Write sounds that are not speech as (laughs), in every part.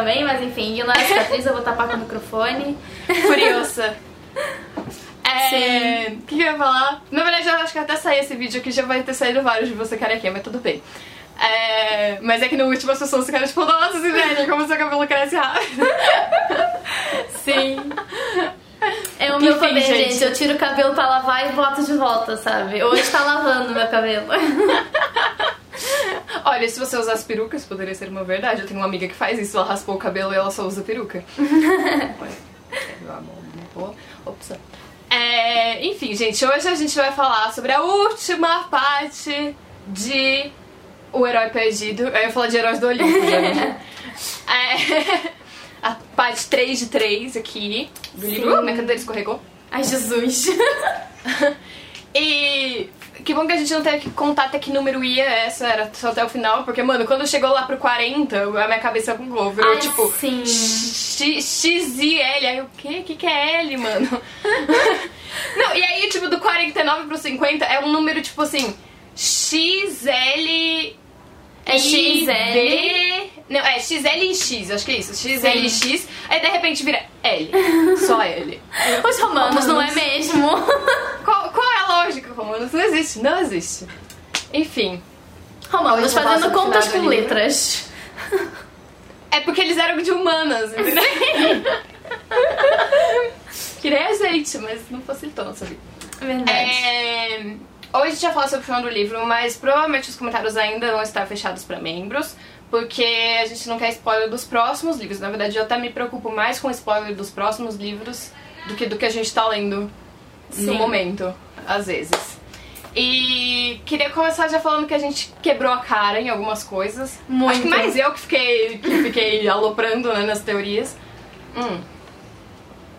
também, mas enfim, é a cicatriz, eu vou tapar com o microfone. Furiosa. É. O que, que eu ia falar? Na verdade, eu acho que até sair esse vídeo aqui já vai ter saído vários de você carequinha, mas tudo bem. É, mas é que no último as pessoas ficaram tipo, nossa, Sibeli, como seu cabelo cresce rápido. Sim. É o meu Enfim, cabelo, gente. gente. Eu tiro o cabelo pra lavar e boto de volta, sabe? Hoje tá lavando meu cabelo. (laughs) Olha, se você usasse peruca, isso poderia ser uma verdade. Eu tenho uma amiga que faz isso, ela raspou o cabelo e ela só usa peruca. (laughs) É enfim, gente, hoje a gente vai falar sobre a última parte de O Herói Perdido. Eu ia falar de Heróis do Olimpo, gente. (laughs) É, a parte 3 de 3 aqui do livro. Uh, minha cadeira escorregou. Ai, Jesus. E que bom que a gente não teve que contar até que número ia essa, era só até o final, porque, mano, quando chegou lá pro 40, a minha cabeça bugou, virou Ai, tipo sim. X, e L. Aí o quê? O que, que é L, mano? (laughs) não, e aí, tipo, do 49 pro 50 é um número tipo assim: X, L. É XL. Não, é XL e X, acho que é isso. XL e X. Aí de repente vira L. Só L. (laughs) Os romanos, não é mesmo? (laughs) Qual, qual é a lógica, Romanos? Não existe, não existe. Enfim. Romanos fazendo contas com letras. É porque eles eram de humanas, (laughs) entendeu? que nem a gente, mas não facilitou a nossa vida. Verdade. É... Hoje a gente vai falar sobre o final do livro, mas provavelmente os comentários ainda vão estar fechados para membros, porque a gente não quer spoiler dos próximos livros. Na verdade, eu até me preocupo mais com spoiler dos próximos livros do que do que a gente tá lendo no Sim. momento, às vezes. E queria começar já falando que a gente quebrou a cara em algumas coisas. Muito. Acho que mais eu que fiquei, que fiquei (laughs) aloprando né, nas teorias. Hum.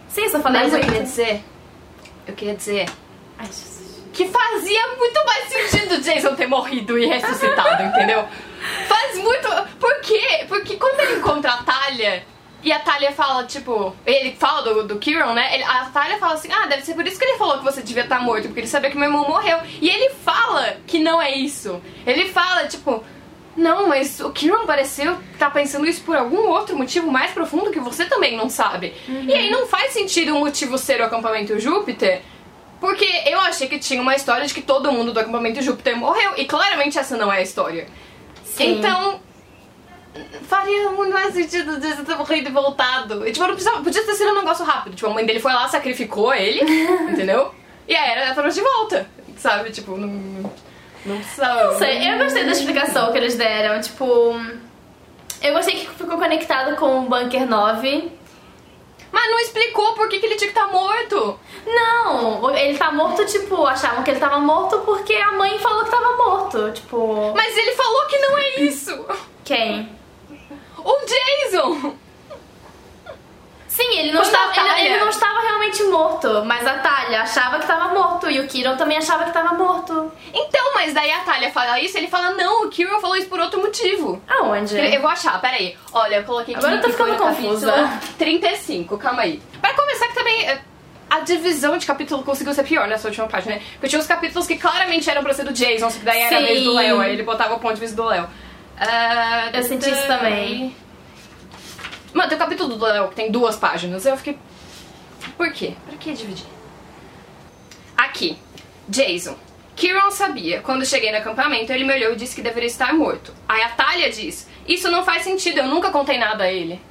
Sim, só falei Mas eu queria dizer. Eu queria dizer Ai, Jesus. que fazia muito mais sentido o Jason ter morrido e ressuscitado, entendeu? Faz muito. Por quê? Porque quando ele encontra a Talia e a Talia fala, tipo. Ele fala do, do Kieran, né? Ele- a Talia fala assim: ah, deve ser por isso que ele falou que você devia estar morto, porque ele sabia que meu irmão morreu. E ele fala que não é isso. Ele fala, tipo. Não, mas o Kieran pareceu estar pensando isso por algum outro motivo mais profundo que você também não sabe. E aí não faz sentido o motivo ser o acampamento Júpiter, porque eu achei que tinha uma história de que todo mundo do acampamento Júpiter morreu, e claramente essa não é a história. Sim. Então, faria muito mais sentido de ter morrido e voltado. E, tipo, não precisava, podia ter sido um negócio rápido. Tipo, a mãe dele foi lá, sacrificou ele, (laughs) entendeu? E aí era trouxe de volta, sabe? Tipo, não, não precisava. Não sei, eu gostei da explicação que eles deram. Tipo, eu gostei que ficou conectado com o Bunker 9. Mas não explicou por que, que ele tinha que estar morto. Não, ele tá morto, tipo, achavam que ele tava morto porque a mãe falou que tava morto. Tipo, Mas ele falou que não é isso. quem? O Jason! Sim, ele não, a estava, ele, ele não estava realmente morto, mas a Talia achava que tava morto e o Kiron também achava que tava morto. Então, mas daí a Talia fala isso, ele fala, não, o Kirill falou isso por outro motivo. Aonde? Eu vou achar, peraí. Olha, eu coloquei aqui Agora eu tô ficando confusa. capítulo 35, calma aí. Pra começar que também é, a divisão de capítulo conseguiu ser pior nessa última parte, né? Porque tinha os capítulos que claramente eram pra ser do Jason, só que daí era a Sim. vez do Léo, aí ele botava o ponto de vista do Léo. Ah, Eu senti isso também. Mano, tem o capítulo do Léo que tem duas páginas, eu fiquei... Por quê? Pra que dividir? Aqui, Jason. Kieran sabia. Quando cheguei no acampamento, ele me olhou e disse que deveria estar morto. Aí a Talia diz: Isso não faz sentido, eu nunca contei nada a ele.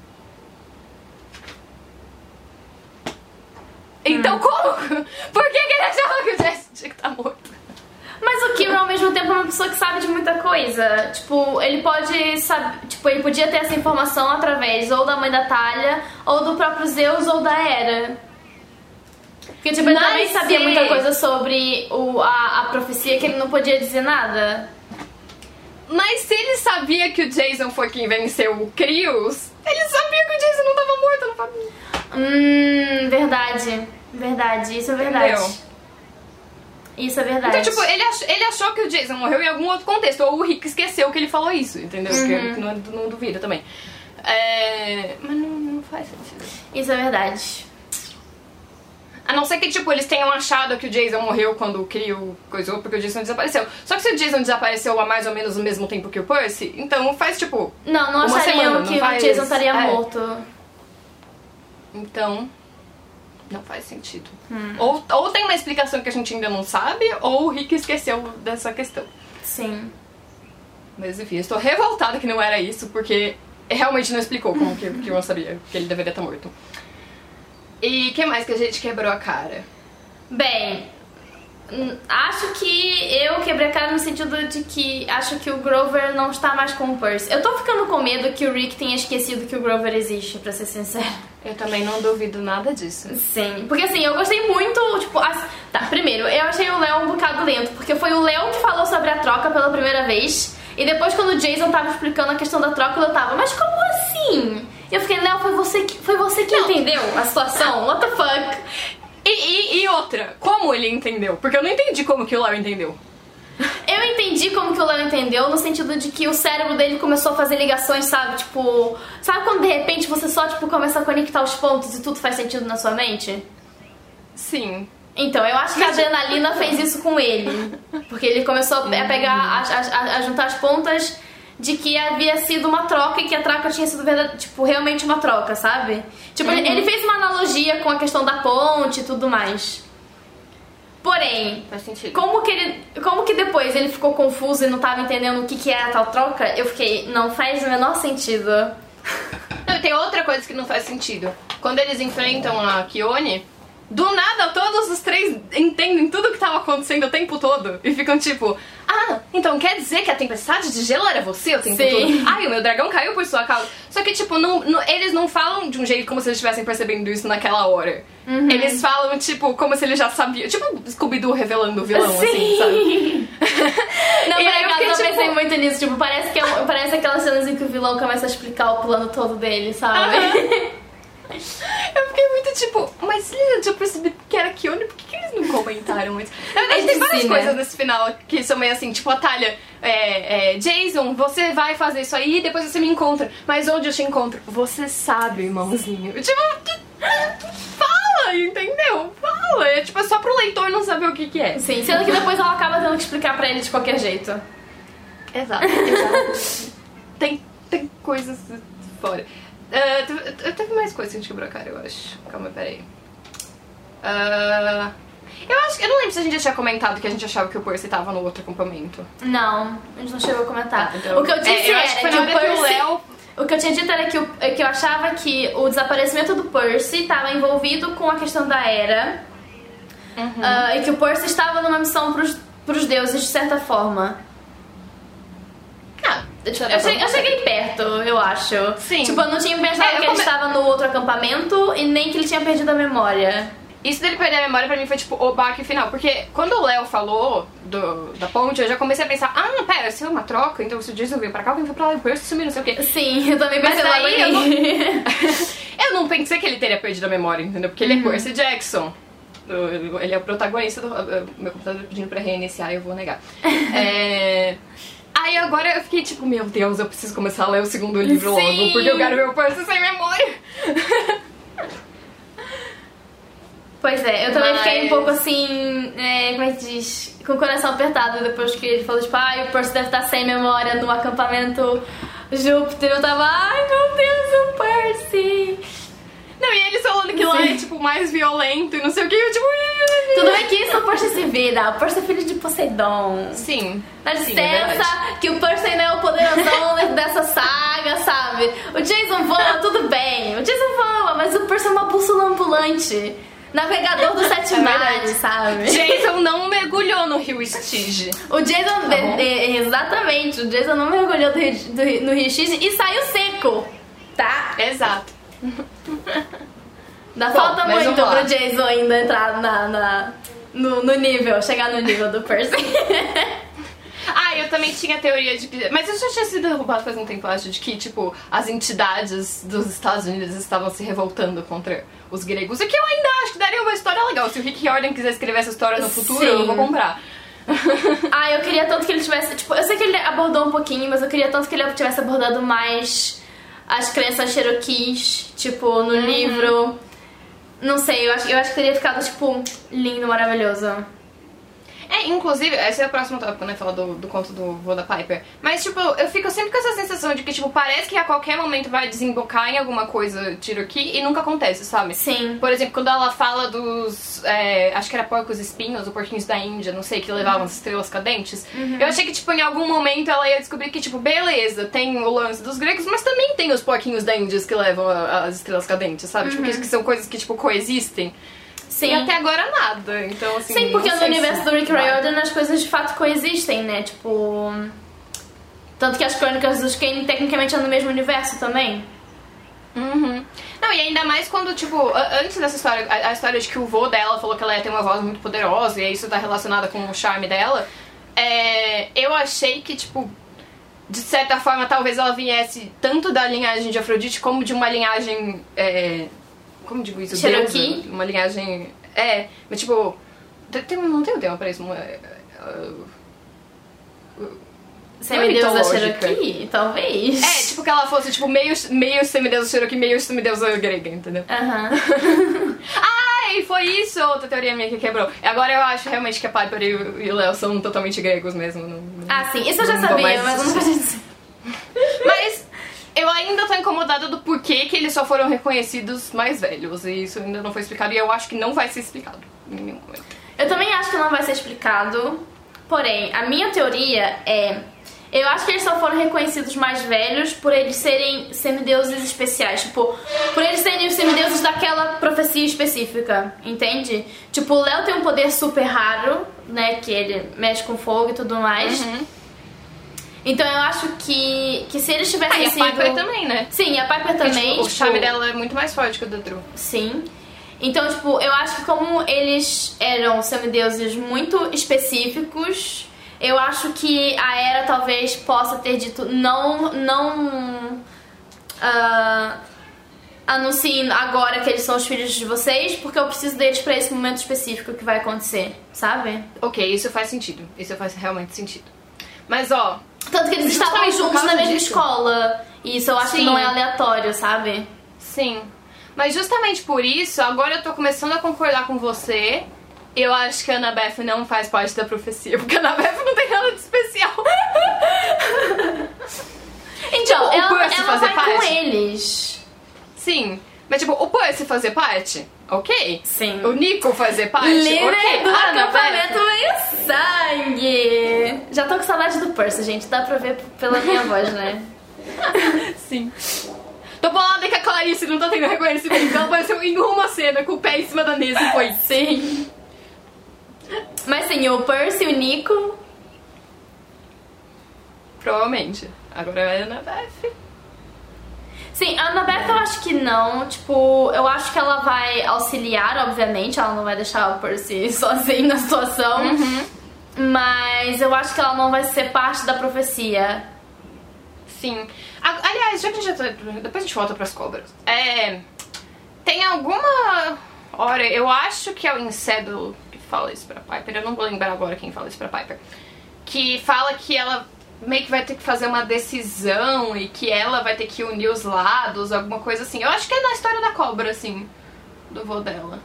Então como? (laughs) Por que, que ele achava que o Jason tinha que estar morto? Mas o Kiron ao mesmo tempo é uma pessoa que sabe de muita coisa. Tipo, ele pode saber. Tipo, ele podia ter essa informação através ou da mãe da Talia, ou do próprio Zeus, ou da Hera. Porque, tipo, ele Mas também sabia muita coisa sobre o, a, a profecia que ele não podia dizer nada. Mas se ele sabia que o Jason foi quem venceu o Crios, ele sabia que o Jason não tava morto, não sabia. Hum, verdade. Verdade, isso é verdade. Entendeu? Isso é verdade. Então, tipo, ele achou, ele achou que o Jason morreu em algum outro contexto. Ou o Rick esqueceu que ele falou isso, entendeu? Que, que não, não duvida também. É, Mas não, não faz sentido. Isso é verdade. A não ser que, tipo, eles tenham achado que o Jason morreu quando o Crio coisou, porque o Jason desapareceu. Só que se o Jason desapareceu há mais ou menos o mesmo tempo que o Percy, então faz, tipo... Não, não achariam semana, não que faz? o Jason estaria É. morto. Então... Não faz sentido. Hum. Ou, ou tem uma explicação que a gente ainda não sabe, ou o Rick esqueceu dessa questão. Sim. Mas enfim, eu estou revoltada que não era isso, porque realmente não explicou como que, que eu sabia que ele deveria estar morto. E que mais que a gente quebrou a cara? Bem, acho que eu quebrei a cara no sentido de que acho que o Grover não está mais com o Percy. Eu tô ficando com medo que o Rick tenha esquecido que o Grover existe, pra ser sincero. Eu também não duvido nada disso. Sim, porque assim, eu gostei muito, tipo, as- tá, primeiro, eu achei o Léo um bocado lento, porque foi o Léo que falou sobre a troca pela primeira vez, e depois quando o Jason tava explicando a questão da troca, eu tava, mas como assim? E eu fiquei, Léo, foi você que, foi você que entendeu a situação? What the fuck? E outra, como ele entendeu? Porque eu não entendi como que o Léo entendeu. Eu entendi como que o Léo entendeu, no sentido de que o cérebro dele começou a fazer ligações, sabe? Tipo, sabe quando de repente você só, tipo, começa a conectar os pontos e tudo faz sentido na sua mente? Sim. Então, eu acho que a adrenalina fez isso com ele. Porque ele começou a pegar, a, a- a juntar as pontas de que havia sido uma troca e que a troca tinha sido verdade, tipo, realmente uma troca, sabe? Tipo, ele- ele fez uma analogia com a questão da ponte e tudo mais. Porém, como que ele. Como que depois ele ficou confuso e não tava entendendo o que, que era a tal troca, eu fiquei, não faz o menor sentido. Não, e tem outra coisa que não faz sentido. Quando eles enfrentam a Kione, do nada todos os três entendem tudo que tava acontecendo o tempo todo. E ficam tipo, ah, então quer dizer que a tempestade de gelo era você o tempo Sim. todo? Ai, o meu dragão caiu por sua causa. Só que, tipo, não, não- eles não falam de um jeito como se eles estivessem percebendo isso naquela hora. Uhum. Eles falam, tipo, como se eles já sabiam. Tipo, Scooby-Doo revelando o vilão, assim, sabe? Sim. (laughs) Não, E por aí eu fiquei, tipo- pensei muito nisso. Tipo, parece, que é parece aquelas cenas em que o vilão começa a explicar o plano todo dele, sabe? (laughs) Eu fiquei muito tipo, mas eles já tinham percebido que era Kione, por que, que eles não comentaram antes? Na verdade, tem várias si, né? coisas nesse final que são meio assim, tipo, a Talia, é, é, Jason, você vai fazer isso aí e depois você me encontra. Mas onde eu te encontro? Você sabe, irmãozinho. Tipo, fala, entendeu? Fala. É tipo, é só pro leitor não saber o que que é. Sim, sendo que depois ela acaba tendo que explicar pra ele de qualquer jeito. Exato, exato. tem, tem coisas fora. Ah, teve, teve mais coisas que a gente quebrou a cara, eu acho. Calma, peraí. Ah, eu acho que. Eu não lembro se a gente já tinha comentado que a gente achava que o Percy tava no outro acampamento. Não, a gente não chegou a comentar. Tá, então- o que eu disse É, eu acho que foi que o Percy... Léo- O que eu tinha dito era que, o, é que eu achava que o desaparecimento do Percy estava envolvido com a questão da Era Uhum. ah, e que o Percy estava numa missão pros, pros deuses de certa forma. Ah, Eu cheguei, eu cheguei perto, eu acho. Sim. Tipo, eu não tinha pensado É, que ele come- estava no outro acampamento e nem que ele tinha perdido a memória. Isso dele perder a memória pra mim foi tipo o baque final. Porque quando o Léo falou do, da ponte, eu já comecei a pensar: ah, pera, se é uma troca, então se o Jason veio pra cá, alguém foi pra lá, o Percy sumiu, não sei o quê. Sim, eu também Mas pensei logo daí eu ali. (laughs) Eu não pensei que ele teria perdido a memória, entendeu? Porque ele é Percy Jackson. Ele é o protagonista do. uh, Meu computador pedindo pra reiniciar e eu vou negar. (laughs) É, Aí agora eu fiquei tipo, meu Deus, eu preciso começar a ler o segundo livro Sim. logo, porque eu quero ver o Percy sem memória. Pois é, eu também Mas- fiquei um pouco assim, é, como é que diz? Com o coração apertado depois que ele falou, tipo, ai, o Percy deve estar sem memória no acampamento Júpiter. Eu tava, ai meu Deus, o Percy! Não, e eles falando que lá Sim. é tipo mais violento e não sei o que, eu tipo. Tudo bem que isso o Percy se vira, o Percy é filho de Poseidon. Sim. Dá Sim, é licença, verdade. que o Percy ainda é o poderosão dentro dessa saga, sabe? O Jason voa, tudo bem. O Jason voa, mas o Percy é uma bússola ambulante. Navegador dos sete É mares, sabe? Jason não mergulhou no rio Stige. O Jason, Tá de- exatamente, o Jason não mergulhou do, do no Rio X e saiu seco, tá? Exato. (laughs) Dá Bom, falta muito pro Jason ainda entrar na, na- no, no nível, chegar no nível do Percy. (laughs) Ah, eu também tinha a teoria de que. Mas isso já tinha sido derrubado faz um tempo, eu acho, de que, tipo, as entidades dos Estados Unidos estavam se revoltando contra os gregos. O que eu ainda acho que daria uma história legal. Se o Rick Riordan quiser escrever essa história no futuro, Sim. eu vou comprar. ah, eu queria tanto que ele tivesse. Tipo, eu sei que ele abordou um pouquinho, mas eu queria tanto que ele tivesse abordado mais as crenças Cherokees, tipo, Uhum. no livro. Não sei, eu acho, eu acho que teria ficado, tipo, lindo, maravilhoso. É, inclusive, esse é o próximo tópico, né? Falar do, do conto do vô da Piper. Mas, tipo, eu fico sempre com essa sensação de que, tipo, parece que a qualquer momento vai desembocar em alguma coisa Cherokee e nunca acontece, sabe? Sim. Por exemplo, quando ela fala dos. é, acho que era porcos espinhos ou porquinhos da Índia, não sei, que levavam as estrelas cadentes. Eu achei que, tipo, em algum momento ela ia descobrir que, tipo, beleza, tem o lance dos gregos, mas também tem os porquinhos da Índia que levam a- as estrelas cadentes, sabe? Tipo, que, que são coisas que, tipo, coexistem. Sim. E até agora nada. Então, assim. Sim, porque no universo do Rick. Riordan as coisas de fato coexistem, né? Tipo. Tanto que as crônicas dos Kane tecnicamente são no mesmo universo também. Uhum. Não, e ainda mais quando, tipo, antes dessa história, a, a história de que o vô dela falou que ela ia ter uma voz muito poderosa e isso tá relacionado com o charme dela, é, eu achei que, tipo, de certa forma, talvez ela viesse tanto da linhagem de Afrodite como de uma linhagem. É, como digo isso? Cherokee? Deusa, uma linhagem. É, mas tipo. tem- não tem um tema pra isso. uma- é, é, Semideusa mitológica. Cherokee? Talvez. é, tipo que ela fosse tipo meio, meio semideusa Cherokee, meio semideusa grega, entendeu? Aham. (laughs) Ai, foi isso outra teoria minha que quebrou. Agora eu acho realmente que a Piper e o Léo são totalmente gregos mesmo. não- Ah, sim. Isso eu já sabia, mais mas eu não podia dizer. Mas eu ainda tô incomodada do porquê que eles só foram reconhecidos mais velhos. E isso ainda não foi explicado. E eu acho que não vai ser explicado em nenhum momento. Eu também acho que não vai ser explicado. Porém, a minha teoria é. Eu acho que eles só foram reconhecidos mais velhos por eles serem semideuses especiais. Tipo, por eles serem os semideuses daquela profecia específica, entende? Tipo, o Léo tem um poder super raro, né? Que ele mexe com fogo e tudo mais. Então eu acho que, que se eles tivessem Ah, e a sido. Piper também, né? Sim, a Piper Porque, também. tipo, o tipo, charme dela é muito mais forte que o do Drew. Sim. Então, tipo, eu acho que como eles eram semideuses muito específicos, eu acho que a Era talvez possa ter dito não, não ah, anunciem agora que eles são os filhos de vocês, porque eu preciso deles pra esse momento específico que vai acontecer, sabe? Ok, isso faz sentido. Isso faz realmente sentido. Mas ó, Tanto que eles estavam juntos na mesma disso. escola. E isso eu acho que Sim. não é aleatório, sabe? sim. Mas justamente por isso, agora eu tô começando a concordar com você. Eu acho que a Annabeth não faz parte da profecia, porque a Annabeth não tem nada de especial. Então, o ela, ela vai com parte? eles. Sim. Mas tipo, o Percy fazer parte? Ok. Sim. O Nico fazer parte? Líder ok. do A Annabeth- acampamento meio sangue. Já tô com saudade do Percy, gente. Dá pra ver pela minha voz, né? (laughs) Sim. Tô bolada que a Clarice não tá tendo reconhecimento. Então ela apareceu em uma cena com o pé em cima da mesa e foi. Sim. Mas sim, o Percy e o Nico. Provavelmente. Agora é a Annabeth. Sim, a Annabeth eu acho que não. Tipo, eu acho que ela vai auxiliar, obviamente. Ela não vai deixar o Percy (laughs) sozinho na situação. Mas eu acho que ela não vai ser parte da profecia. Sim. Aliás, já que a gente já tá, Depois a gente volta pras cobras. É. Tem alguma hora. Eu acho que é o Incedo que fala isso pra Piper. Eu não vou lembrar agora quem fala isso pra Piper. Que fala que ela meio que vai ter que fazer uma decisão e que ela vai ter que unir os lados, alguma coisa assim. Eu acho que é na história da cobra, assim. Do vô dela.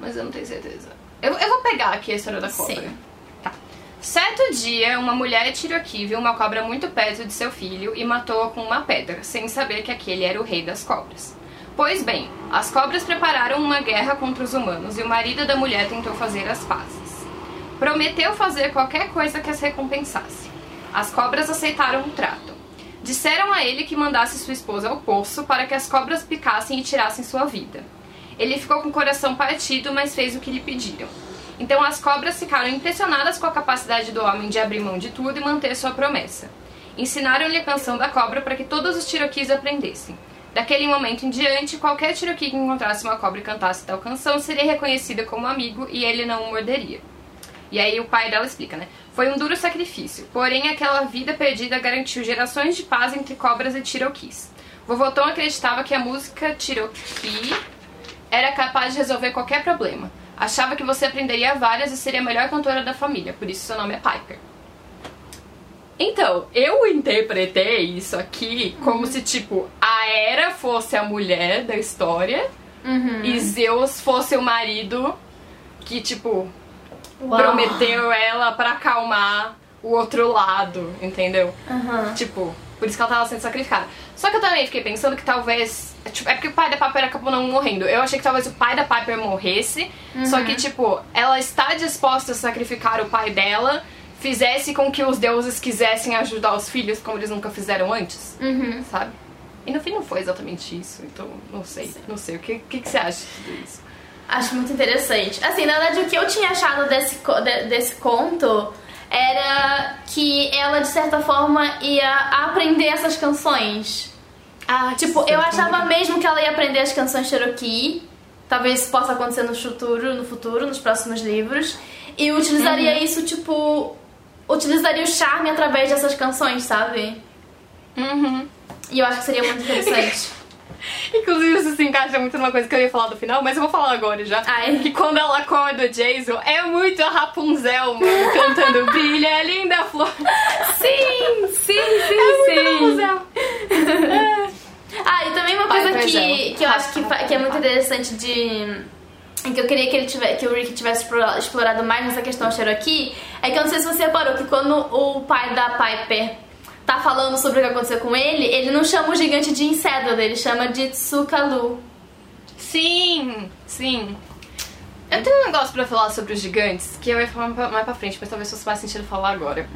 Mas eu não tenho certeza. Eu, eu vou pegar aqui a história da cobra. Sim. Tá. Certo dia, uma mulher Cherokee viu uma cobra muito perto de seu filho e matou-a com uma pedra, sem saber que aquele era o rei das cobras. Pois bem, as cobras prepararam uma guerra contra os humanos e o marido da mulher tentou fazer as pazes. Prometeu fazer qualquer coisa que as recompensasse. As cobras aceitaram o trato. Disseram a ele que mandasse sua esposa ao poço para que as cobras picassem e tirassem sua vida. Ele ficou com o coração partido, mas fez o que lhe pediram. Então as cobras ficaram impressionadas com a capacidade do homem de abrir mão de tudo e manter sua promessa. Ensinaram-lhe a canção da cobra para que todos os Cherokees aprendessem. Daquele momento em diante, qualquer Cherokee que encontrasse uma cobra e cantasse tal canção seria reconhecida como amigo e ele não o morderia. E aí o pai dela explica, né? Foi um duro sacrifício, porém aquela vida perdida garantiu gerações de paz entre cobras e Cherokees. Vovô Tom acreditava que a música Cherokee era capaz de resolver qualquer problema. Achava que você aprenderia várias e seria a melhor cantora da família, por isso seu nome é Piper. Então, eu interpretei isso aqui como se, tipo, a Era fosse a mulher da história e Zeus fosse o marido que, tipo, Uau. prometeu ela pra acalmar o outro lado, entendeu? Aham. Tipo, por isso que ela tava sendo sacrificada. Só que eu também fiquei pensando que talvez. Tipo, é porque o pai da Piper acabou não morrendo. Eu achei que talvez o pai da Piper morresse. Só que, tipo, ela está disposta a sacrificar o pai dela, fizesse com que os deuses quisessem ajudar os filhos como eles nunca fizeram antes. Uhum. Sabe? E no fim não foi exatamente isso. Então, não sei. Não sei. O que, que, que você acha de tudo isso? Acho muito interessante. Assim, na verdade, o que eu tinha achado desse, desse conto era que ela, de certa forma, ia aprender essas canções. Ah, Tipo, eu achava mesmo que ela ia aprender as canções Cherokee. Talvez isso possa acontecer no futuro, no futuro, nos próximos livros. E utilizaria isso, tipo. Utilizaria o charme através dessas canções, sabe? Uhum. E eu acho que seria muito interessante. (laughs) (laughs) Inclusive, isso se encaixa muito numa coisa que eu ia falar do final, mas eu vou falar agora já. Ai. Que quando ela acorda o Jason, é muito a Rapunzel, mano, cantando (laughs) Brilha, linda flor. sim, sim, sim, É muito sim. Rapunzel. (laughs) Ah, e também uma coisa presel. que, que eu acho que, que é muito interessante de. que eu queria que, ele tivesse, que o Rick tivesse explora- explorado mais nessa questão Cherokee é que eu não sei se você reparou que quando o pai da Piper tá falando sobre o que aconteceu com ele, ele não chama o gigante de Incedro, ele chama de Tsukalu. Sim, sim. Eu tenho um negócio pra falar sobre os gigantes que eu ia falar mais pra frente, mas talvez fosse mais sentido falar agora.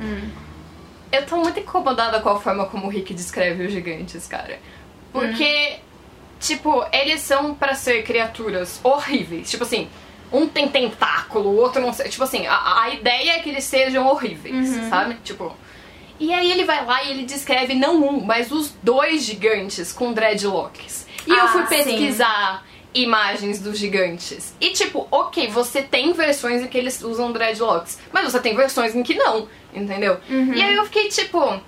Eu tô muito incomodada com a forma como o Rick descreve os gigantes, cara. Porque, tipo, eles são pra ser criaturas horríveis. Tipo assim, um tem tentáculo, o outro não sei. Tipo assim, a, a ideia é que eles sejam horríveis, sabe? Tipo. E aí ele vai lá e ele descreve não um, mas os dois gigantes com dreadlocks. E eu Ah, fui sim. pesquisar imagens dos gigantes. E tipo, ok, você tem versões em que eles usam dreadlocks, mas você tem versões em que não, entendeu? E aí eu fiquei tipo,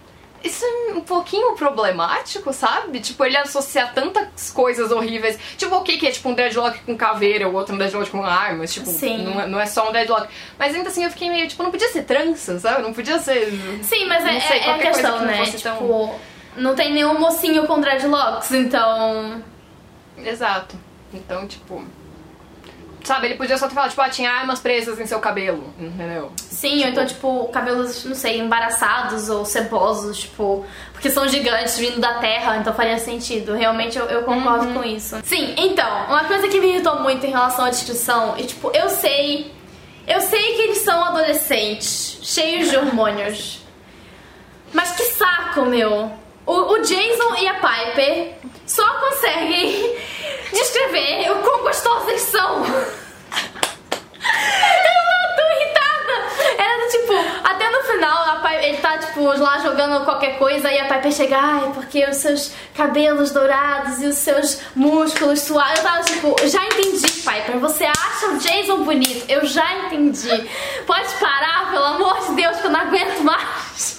isso é um pouquinho problemático, sabe? Tipo, ele associar tantas coisas horríveis. Tipo, o que que é tipo um dreadlock com caveira, o outro um dreadlock com armas, tipo, Sim. Não, é, não é só um dreadlock. Mas ainda assim eu fiquei meio, tipo, não podia ser trança, sabe? Não podia ser. Sim, mas é, sei, é- é a questão, que né? fosse tão- Tipo, não tem nenhum mocinho com dreadlocks, então. Exato. Então, tipo. Sabe, ele podia só ter falado, tipo, ah, tinha armas presas em seu cabelo, entendeu? Sim, ou então, tipo, cabelos, não sei, embaraçados ou cebosos, tipo, porque são gigantes vindo da terra, então faria sentido. Realmente eu, eu concordo com isso. Sim, então, uma coisa que me irritou muito em relação à descrição, e tipo, eu sei. Eu sei que eles são adolescentes, cheios de hormônios. Mas que saco, meu! O, o Jason e a Piper só conseguem (laughs) descrever o quão gostosos eles são. (laughs) Do tipo, até no final, ele tá, tipo, lá jogando qualquer coisa e a Piper chega, ai, porque os seus cabelos dourados e os seus músculos suaves. Eu tava tipo, já entendi, Piper. Você acha o Jason bonito? Eu já entendi. Pode parar, pelo amor de Deus, que eu não aguento mais.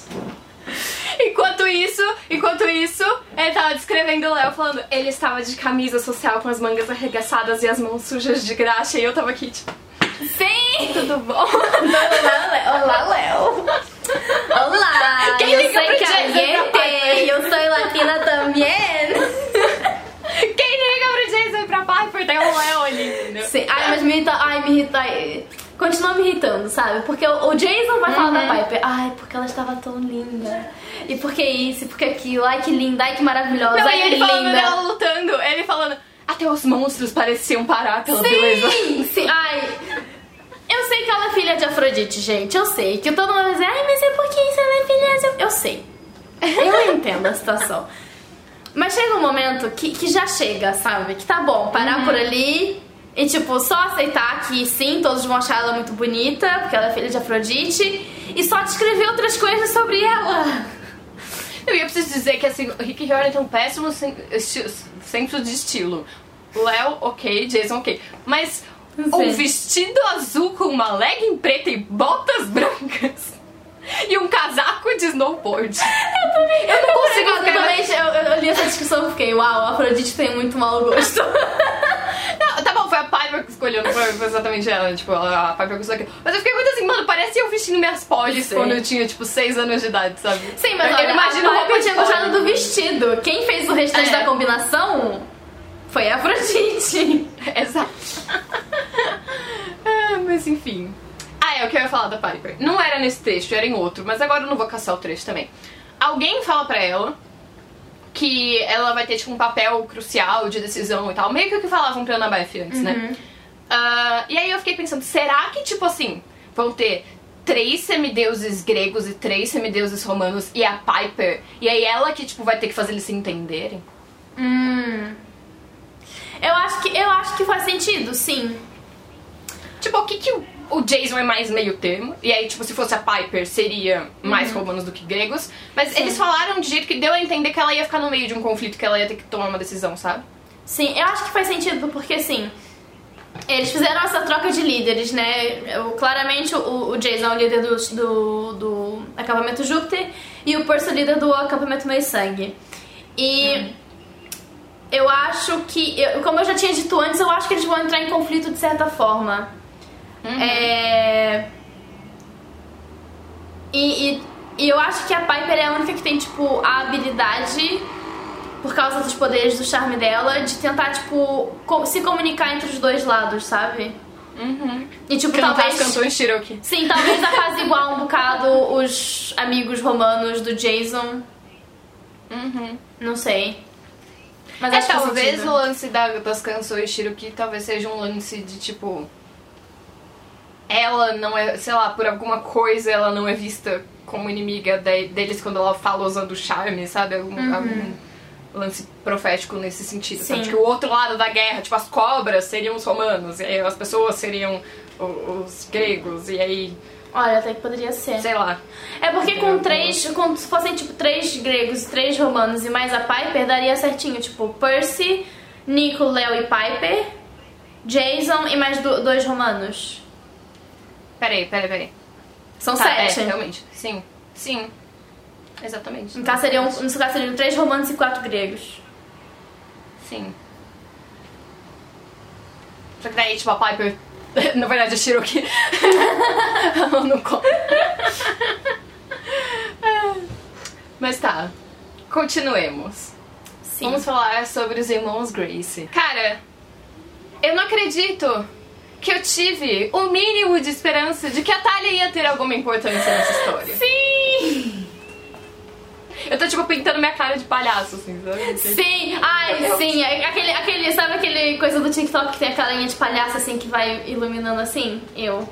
(laughs) Enquanto isso, enquanto isso, ele tava descrevendo o Léo falando, ele estava de camisa social com as mangas arregaçadas e as mãos sujas de graxa, e eu tava aqui, tipo, Sim! (laughs) tudo bom? Olá, Léo. Olá, Léo. Olá! Quem eu liga sou pra eu sou latina também. (laughs) Quem liga pro Jason pra Piper tem o Léo ali, entendeu? Sim. Ai, mas me irrita. Ai, me irrita. Continua me irritando, sabe? Porque o Jason vai falar da Piper. Ai, porque ela estava tão linda. E porque isso, e porque aquilo. Ai, que linda. Ai, que maravilhosa. Não, ai, que ele falando linda. dela lutando, ele falando, até os monstros pareciam parar pela beleza. Sim, sim. Ai. Eu sei que ela é filha de Afrodite, gente. Eu sei. Que todo mundo vai dizer, ai, mas é porque isso ela é filha de... Eu sei. Eu entendo a situação. Mas chega um momento que, que já chega, sabe? Que tá bom, parar por ali e, tipo, só aceitar que sim, todos vão achar ela muito bonita, porque ela é filha de Afrodite, e só descrever outras coisas sobre ela. (laughs) Eu ia preciso dizer que assim, o Rick Riordan tem um péssimo senso de estilo. Léo, ok, Jason, ok. Mas um vestido azul com uma legging preta e botas brancas e um casaco de snowboard. Eu também. Eu não consigo Eu, também, eu, eu li essa discussão e fiquei, uau, a Afrodite tem muito mau gosto. (laughs) Não, tá bom, foi a Piper que escolheu, não foi exatamente ela. Tipo, a Piper que escolheu. Mas eu fiquei muito assim, mano, parece eu vestindo minhas polis Sim. quando eu tinha, tipo, 6 anos de idade, sabe? Sim, mas eu, olha, eu imagino a Piper tinha gostado do vestido. Quem fez o restante É. da combinação Foi a Afrodite. (laughs) Exato. (laughs) ah, mas enfim. Ah, é o que eu ia falar da Piper. Não era nesse trecho, era em outro, mas agora eu não vou caçar o trecho também. Alguém fala pra ela que ela vai ter tipo um papel crucial de decisão e tal. Meio que o que falavam pra Annabeth antes, né? Ah, e aí eu fiquei pensando, será que tipo assim, vão ter três semideuses gregos e três semideuses romanos e a Piper? E aí ela que tipo vai ter que fazer eles se entenderem? Hum. Eu acho que eu acho que faz sentido, sim. Tipo, o que que o, o Jason é mais meio termo? E aí, tipo, se fosse a Piper, seria mais romanos do que gregos. Mas eles falaram de jeito que deu a entender que ela ia ficar no meio de um conflito, que ela ia ter que tomar uma decisão, sabe? Sim, eu acho que faz sentido porque assim. Eles fizeram essa troca de líderes, né? O- claramente o, o Jason é o líder do, do, do acampamento Júpiter e o Percy é o líder do acampamento Meio Sangue. E eu acho que, eu- como eu já tinha dito antes, eu acho que eles vão entrar em conflito de certa forma. É. E, e, e eu acho que a Piper é a única que tem, tipo, a habilidade, por causa dos poderes do charme dela, de tentar, tipo, co- se comunicar entre os dois lados, sabe? E, tipo, no talvez. cantou em Cherokee. Sim, talvez apaziguar um bocado os amigos romanos do Jason. Não sei. Mas É, talvez sentido. o lance da- das canções Cherokee talvez seja um lance de, tipo... Ela não é, sei lá, por alguma coisa ela não é vista como inimiga de- deles quando ela fala usando charme, sabe? Algum, algum lance profético nesse sentido. Sabe? Uhum. Sim. Que o outro lado da guerra, tipo, as cobras seriam os romanos, e aí as pessoas seriam o- os gregos, e aí, Olha, até que poderia ser. sei lá. É porque com três, com, se fossem tipo três gregos e três romanos e mais a Piper, daria certinho. Tipo, Percy, Nico, Léo e Piper, Jason e mais do- dois romanos. Peraí, peraí, peraí. São Tá, é, sete. realmente. Sim, sim. Exatamente. no, caso seriam, no caso seriam três romanos e quatro gregos. Sim. Só que daí, tipo, a Piper. (laughs) Na verdade, a Cherokee. (laughs) Ela não conta. Mas tá. Continuemos. Sim. Vamos falar sobre os irmãos Grace. Cara, eu não acredito que eu tive o mínimo de esperança de que a Talia ia ter alguma importância nessa história. Sim! Eu tô, tipo, pintando minha cara de palhaço, assim, sabe? Sim! Ai, sim! É Aquele, aquele, sabe aquele coisa do TikTok que tem aquela linha de palhaço assim que vai iluminando assim? Eu.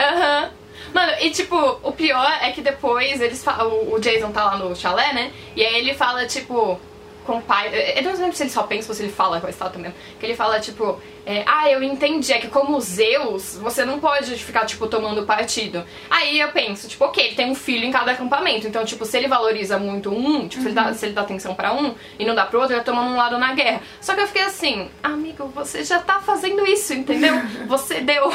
Aham. Mano, e tipo, o pior é que depois eles fa- o, o Jason tá lá no chalé, né? E aí ele fala, tipo, com o pai. Eu não lembro se ele só pensa ou se ele fala com a estátua mesmo. Que ele fala, tipo, é, ah, eu entendi, é que como Zeus, você não pode ficar, tipo, tomando partido. Aí eu penso, tipo, ok, ele tem um filho em cada acampamento. Então, tipo, se ele valoriza muito um, tipo, se, ele dá, se ele dá atenção pra um e não dá pro outro, ele vai tomando um lado na guerra. Só que eu fiquei assim, amigo, você já tá fazendo isso, entendeu? (laughs) Você deu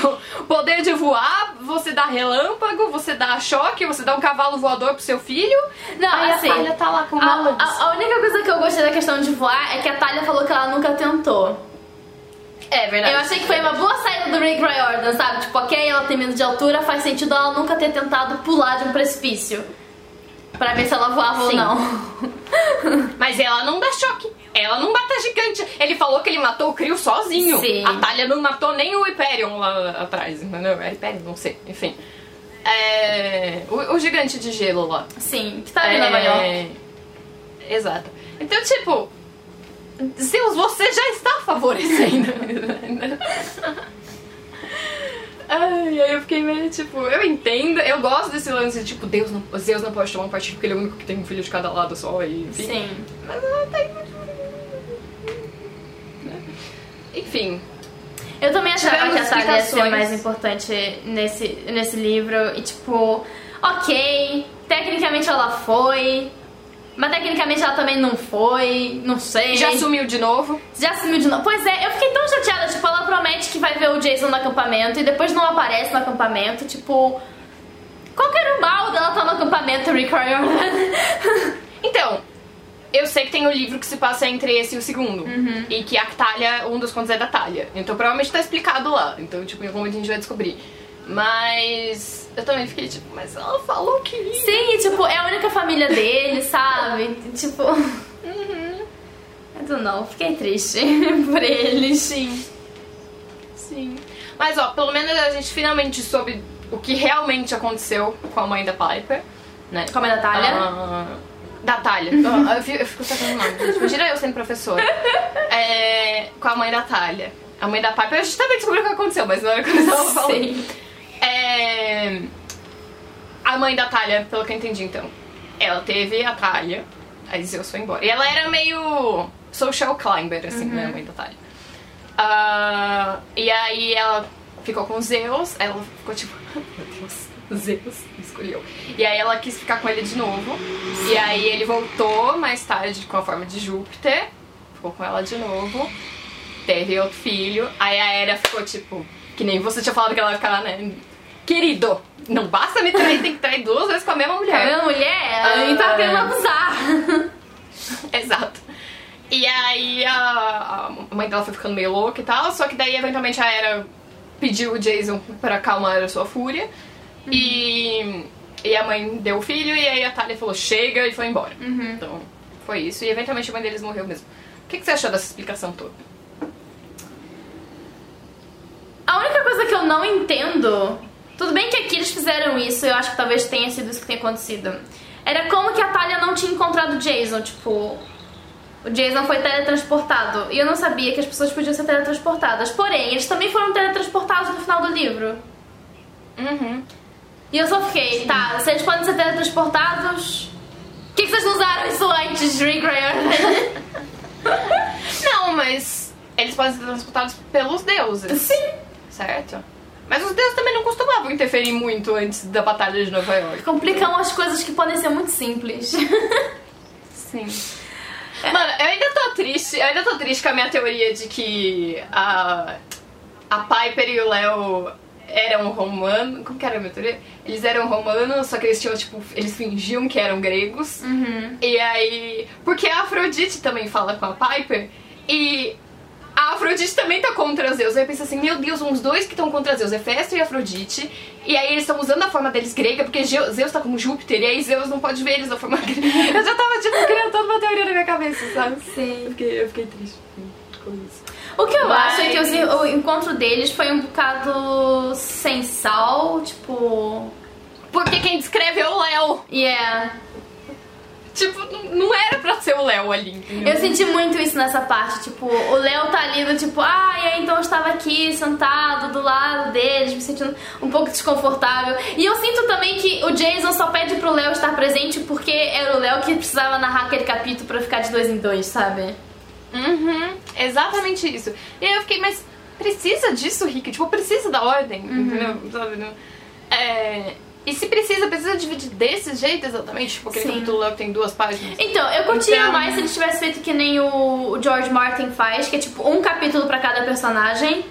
poder de voar, você dá relâmpago, você dá choque, você dá um cavalo voador pro seu filho. Não, Aí assim, a Talia tá lá com A, a- a única coisa que eu gostei da questão de voar é que a Talia falou que ela nunca tentou. É verdade. Eu achei que foi uma boa saída do Rick Riordan, sabe? Tipo, ok, ela tem medo de altura, faz sentido ela nunca ter tentado pular de um precipício. Pra ver se ela voava ou Sim. não. (laughs) Mas ela não dá choque. Ela não mata gigante. Ele falou que ele matou o Crio sozinho. Sim. A Talia não matou nem o Hyperion lá atrás, entendeu? É Hyperion, não sei. Enfim. É... O, o gigante de gelo lá. Sim, que tá em Nova York. É... Exato. Então, tipo... Zeus, você já está favorecendo. Ai, aí eu fiquei meio tipo, eu entendo, eu gosto desse lance de tipo, Deus não, Zeus não pode tomar um partido porque ele é o único que tem um filho de cada lado só, e enfim. Sim. Mas ela tá. Enfim. Eu também achava que a Talia ia ser mais importante nesse, nesse livro. E tipo, ok, tecnicamente ela foi. Mas tecnicamente ela também não foi, não sei. Já sumiu de novo. Já sumiu de novo. Pois é, eu fiquei tão chateada. Tipo, ela promete que vai ver o Jason no acampamento e depois não aparece no acampamento. Tipo, qual que era o mal dela estar no acampamento, Rick? (laughs) Então, eu sei que tem o livro que se passa entre esse e o segundo. Uhum. E que a Talia, um dos contos é da Talia. Então provavelmente tá explicado lá. Então, tipo, em algum momento a gente vai descobrir. Mas eu também fiquei tipo, mas ela falou que ia. Sim, tipo, é a única família dele, sabe? Tipo. Uhum. É muito, não. Fiquei triste (laughs) por eles. Sim. Sim. Mas, ó, pelo menos a gente finalmente soube o que realmente aconteceu com a mãe da Piper, né? Com a mãe da Thalia? Ah, da Thalia. Ah, eu, fico, eu fico sacando o nome. gente. Imagina eu sendo professora. (laughs) É, com a mãe da Thalia. A mãe da Piper, a gente também descobriu o que aconteceu, mas não era o que eu tava falando. Sim. É, a mãe da Thalia, pelo que eu entendi, então, ela teve a Thalia, aí Zeus foi embora. E ela era meio social climber, assim, né, a mãe da Thalia. Ah, e aí ela ficou com Zeus, ela ficou tipo, (laughs) meu Deus, Zeus me escolheu. E aí ela quis ficar com ele de novo. E aí ele voltou mais tarde com a forma de Júpiter, ficou com ela de novo, teve outro filho. Aí a Hera ficou tipo, que nem você tinha falado que ela ia ficar, né? Querido, não basta me trair, tem que trair duas vezes com a mesma A mulher. minha mulher, ela nem tá querendo abusar. (laughs) Exato. E aí a, a mãe dela foi ficando meio louca e tal, só que daí eventualmente a Era pediu o Jason pra acalmar a sua fúria. E, e a mãe deu o filho e aí a Talia falou chega e foi embora. Então foi isso. E eventualmente a mãe deles morreu mesmo. O que, que você achou dessa explicação toda? A única coisa que eu não entendo, tudo bem que aqui eles fizeram isso, eu acho que talvez tenha sido isso que tenha acontecido. Era como que a Talia não tinha encontrado o Jason, tipo, o Jason foi teletransportado. E eu não sabia que as pessoas podiam ser teletransportadas. Porém, eles também foram teletransportados no final do livro. Uhum. E eu só fiquei, tá, vocês podem ser teletransportados. Por que, que vocês usaram isso antes, Rayon? (laughs) Não, mas eles podem ser transportados pelos deuses. Sim. Certo? Mas os deuses também não costumavam interferir muito antes da Batalha de Nova York. Complicam as coisas que podem ser muito simples. (laughs) Sim. Mano, eu ainda tô triste, eu ainda tô triste com a minha teoria de que a, a Piper e o Léo eram romanos. Como que era a minha teoria? Eles eram romanos, só que eles tinham, tipo, eles fingiam que eram gregos. E aí. Porque a Afrodite também fala com a Piper e. A Afrodite também tá contra Zeus. Aí eu penso assim, meu Deus, uns dois que estão contra Zeus, Hefesto e Afrodite. E aí eles estão usando a forma deles grega, porque Zeus tá como Júpiter, e aí Zeus não pode ver eles da forma (laughs) grega. Eu já tava, tipo, criando toda uma teoria na minha cabeça, sabe? Sim. Eu fiquei, eu fiquei triste com isso. O que eu Mas- acho é que os- o encontro deles foi um bocado sem sal, tipo. Porque quem descreve é o Léo. Yeah. Tipo, não- não era pra ser o Léo ali, entendeu? Eu senti muito isso nessa parte, tipo, o Léo tá ali do tipo, ah, e aí então eu estava aqui sentado do lado deles, me sentindo um pouco desconfortável. E eu sinto também que o Jason só pede pro Léo estar presente porque era o Léo que precisava narrar aquele capítulo pra ficar de dois em dois, sabe? Uhum, exatamente isso. E aí eu fiquei, mas precisa disso, Rick? Tipo, precisa da ordem, entendeu? Sabe, não- É, E se precisa, precisa dividir desse jeito exatamente? Tipo, aquele Sim. capítulo lá que tem duas páginas. Então, eu curtia Então- mais se eles tivessem feito que nem o George Martin faz, que é tipo um capítulo pra cada personagem.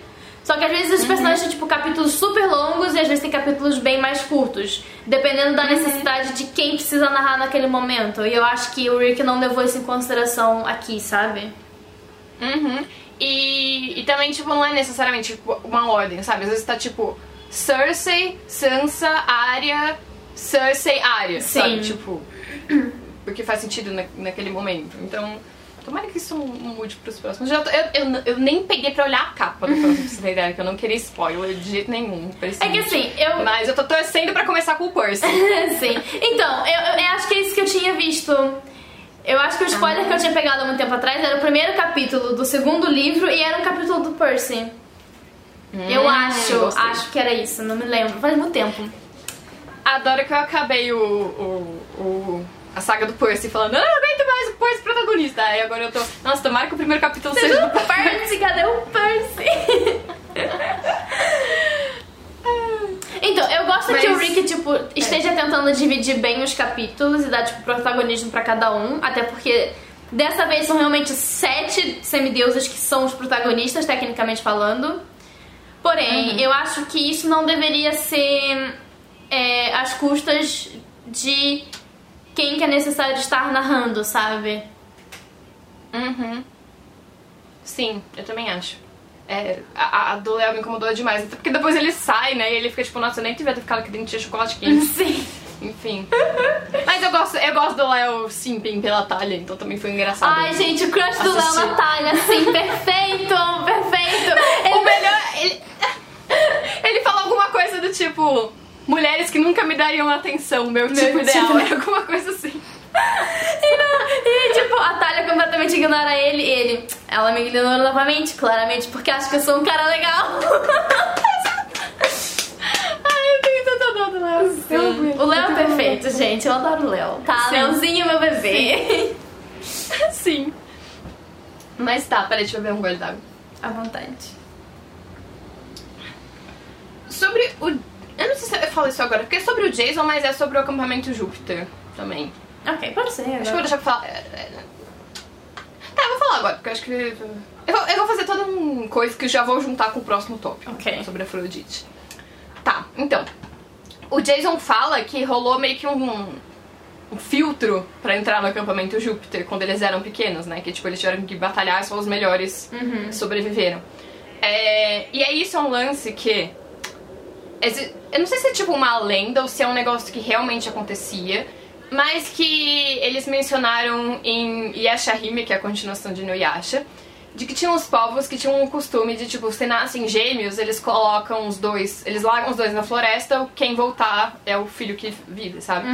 Só que às vezes os personagens têm tipo capítulos super longos e às vezes tem capítulos bem mais curtos, dependendo da necessidade de quem precisa narrar naquele momento. E eu acho que o Rick não levou isso em consideração aqui, sabe? Uhum. E, e também, tipo, não é necessariamente tipo, uma ordem, sabe? Às vezes tá tipo Cersei, Sansa, Arya, Cersei, Arya. Sim. Sabe? Tipo. (clears throat) Porque faz sentido na, naquele momento. Então. Tomara que isso mude pros próximos. Já tô- eu, eu, eu nem peguei pra olhar a capa do próximo, pra você ter ideia, que eu não queria spoiler de jeito nenhum. É que assim, eu. Mas eu tô torcendo pra começar com o Percy. (laughs) Sim. Então, eu, eu- eu acho que é isso que eu tinha visto. Eu acho que o spoiler que eu tinha pegado há muito tempo atrás era o primeiro capítulo do segundo livro e era um capítulo do Percy. Eu Hum, acho, gostei. acho que era isso, não me lembro. Faz muito tempo. Adoro que eu acabei o, o, o- a saga do Percy falando, ah, eu não aguento mais o Percy protagonista. Aí agora eu tô, nossa, tomara que o primeiro capítulo seja Seja do Percy, cadê o Percy? (laughs) Então, eu gosto que o Mas- Rick, tipo, esteja tentando dividir bem os capítulos e dar, tipo, protagonismo pra cada um. Até porque dessa vez são realmente sete semideuses que são os protagonistas, tecnicamente falando. Porém, eu acho que isso não deveria ser é, às custas de quem que é necessário estar narrando, sabe? Uhum. Sim, eu também acho. É, a, a do Léo me incomodou demais. Até porque depois ele sai, né? E ele fica tipo, nossa, eu nem devia ter ficado aqui dentro de chocolate quente. (laughs) Sim. Enfim. (laughs) Mas eu gosto, eu gosto do Léo simping pela Thalia, então também foi engraçado. Ai, gente, o crush do Léo Assistir. Natália, assim, (laughs) perfeito, perfeito. O melhor. Ele, (laughs) ele falou alguma coisa do tipo. Mulheres que nunca me dariam atenção, meu tipo ideal. tipo- É alguma coisa assim. E, não, e, tipo, a Thalia completamente ignora ele e ele. Ela me ignorou novamente, claramente, porque acha que eu sou um cara legal. Ai, eu tenho tanta dó do Léo. Eu aguento. O Léo é perfeito, gente. Eu adoro o Léo. Tá, Sim. Léozinho, meu bebê. (laughs) Sim. Mas tá, peraí, deixa eu beber um gole d'água. À vontade. Sobre o. Eu não sei se eu falo isso agora, porque é sobre o Jason, mas é sobre o acampamento Júpiter também. Ok, pode ser. Acho que eu vou deixar pra falar. é, é, Tá, eu vou falar agora, porque eu acho que. Eu vou, eu vou fazer toda uma coisa que eu já vou juntar com o próximo tópico. Ok. Sobre Afrodite. Tá, então. O Jason fala que rolou meio que um, um filtro pra entrar no acampamento Júpiter quando eles eram pequenos, né? Que tipo, eles tiveram que batalhar só os melhores sobreviveram. É, e aí isso é um lance que. Eu não sei se é tipo uma lenda ou se é um negócio que realmente acontecia, mas que eles mencionaram em Yashahime, que é a continuação de Inuyasha, de que tinham os povos que tinham o costume de, tipo, se nascem gêmeos, eles colocam os dois, eles largam os dois na floresta, quem voltar é o filho que vive, sabe?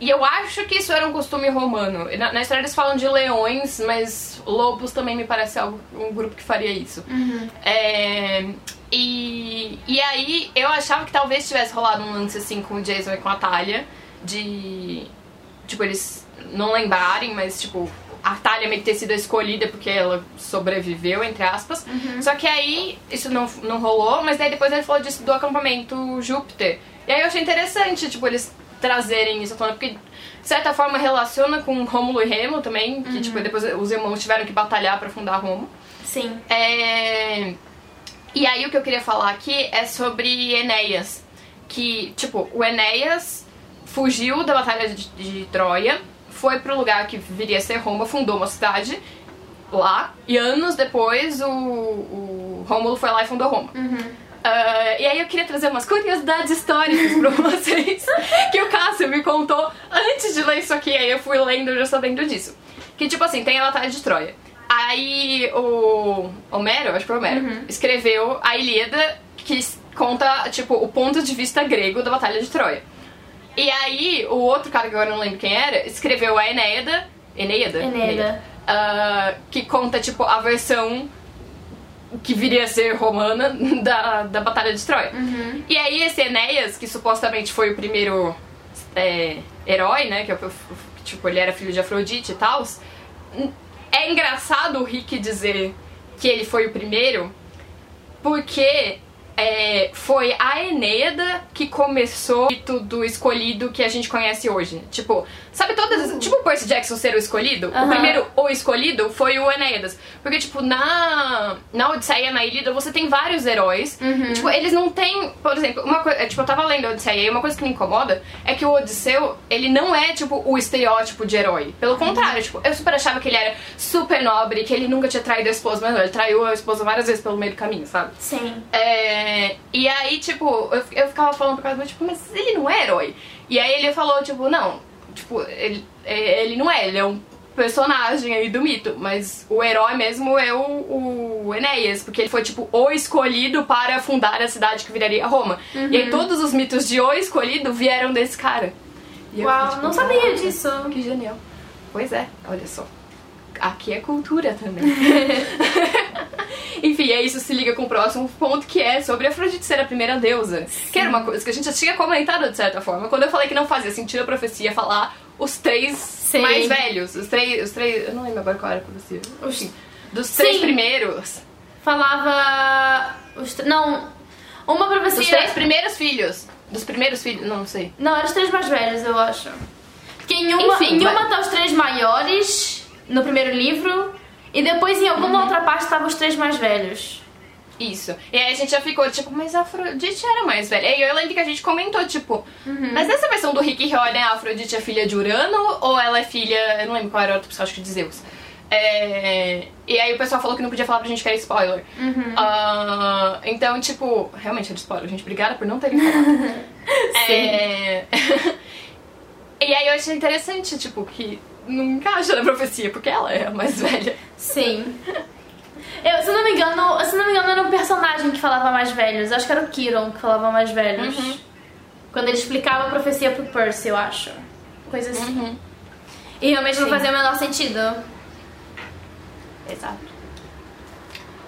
E eu acho que isso era um costume romano. Na, na história eles falam de leões, mas lobos também me parece algo, um grupo que faria isso. É, e, e aí eu achava que talvez tivesse rolado um lance assim com o Jason e com a Talia, de. Tipo, eles não lembrarem, mas tipo. A Talia meio que ter sido escolhida porque ela sobreviveu, entre aspas. Só que aí isso não, não rolou, mas daí depois ele falou disso do acampamento Júpiter. E aí eu achei interessante, tipo, eles trazerem isso à tona, porque de certa forma relaciona com Rômulo e Remo também, que tipo, depois os irmãos tiveram que batalhar pra fundar Roma. Sim. É... E aí o que eu queria falar aqui é sobre Enéas. Que, tipo, o Enéas fugiu da Batalha de, de Troia, foi pro lugar que viria a ser Roma, fundou uma cidade lá, e anos depois o, o Rômulo foi lá e fundou Roma. Ah, e aí eu queria trazer umas curiosidades históricas pra (laughs) vocês que o Cássio me contou antes de ler isso aqui, aí eu fui lendo já sabendo disso. Que tipo assim, tem a Batalha de Troia. Aí o Homero, acho que foi Homero, escreveu a Ilíada que conta, tipo, o ponto de vista grego da Batalha de Troia. E aí o outro cara que agora não lembro quem era, escreveu a Enéida, Eneida? Eneida. Ah, que conta, tipo, a versão que viria a ser romana (laughs) da, da Batalha de Troia. E aí esse Enéas, que supostamente foi o primeiro é, herói, né? Que, tipo, ele era filho de Afrodite e tal. É engraçado o Rick dizer que ele foi o primeiro, porque é, foi a Eneida que começou o do escolhido que a gente conhece hoje. Tipo, sabe todas. Tipo o Percy Jackson ser o escolhido? O Aham. primeiro o escolhido foi o Enéidas. Porque, tipo, na, na Odisseia, na Ilíada, você tem vários heróis. E, tipo, eles não têm. Por exemplo, uma coisa. Tipo, eu tava lendo a Odisseia e uma coisa que me incomoda é que o Odisseu, ele não é, tipo, o estereótipo de herói. Pelo contrário, tipo, eu super achava que ele era super nobre, que ele nunca tinha traído a esposa, mas não, ele traiu a esposa várias vezes pelo meio do caminho, sabe? Sim. É, e aí, tipo, eu, eu ficava falando pra casa, tipo, mas ele não é herói. E aí ele falou, tipo, não, tipo, ele, é- ele não é, ele é um personagem aí do mito, mas o herói mesmo é o, o Enéas, porque ele foi, tipo, o escolhido para fundar a cidade que viraria Roma. E aí todos os mitos de o escolhido vieram desse cara. E eu Uau, fiquei, tipo, não sabia "Caraca, disso." Que genial. Pois é, olha só. Aqui é cultura também. (laughs) Enfim, aí isso se liga com o próximo ponto, que é sobre a Afrodite ser a primeira deusa. Que era uma coisa que a gente já tinha comentado de certa forma. Quando eu falei que não fazia sentido a profecia falar os três Sim. mais velhos. Os três, os três. Eu não lembro agora qual era a profecia. Enfim, dos três Sim. primeiros. Falava. Os Não. Uma profecia. Dos três primeiros filhos. Dos primeiros filhos. Não, não sei. Não, eram os três mais velhos, eu acho. Porque em uma, Enfim, em uma vai. tá os três maiores no primeiro livro. E depois em alguma outra parte estavam os três mais velhos. Isso. E aí a gente já ficou, tipo, mas a Afrodite era mais velha. E eu lembro que a gente comentou, tipo, mas nessa versão do Rick Roy, a Afrodite é filha de Urano ou ela é filha. Eu não lembro qual era outra pessoa, acho que de Zeus. É, E aí o pessoal falou que não podia falar pra gente que era spoiler. Ah, então, tipo, realmente era spoiler, gente. Obrigada por não terem falado. (laughs) É, (laughs) E aí eu achei interessante, tipo, que não encaixa na profecia, porque ela é a mais velha. Sim. Eu, se não me engano, se não me engano, era um personagem que falava mais velhos. Acho que era o Kiron que falava mais velhos. Uhum. Quando ele explicava a profecia pro Percy, eu acho. Coisa assim. Uhum. E realmente não Sim. fazia o menor sentido. Exato.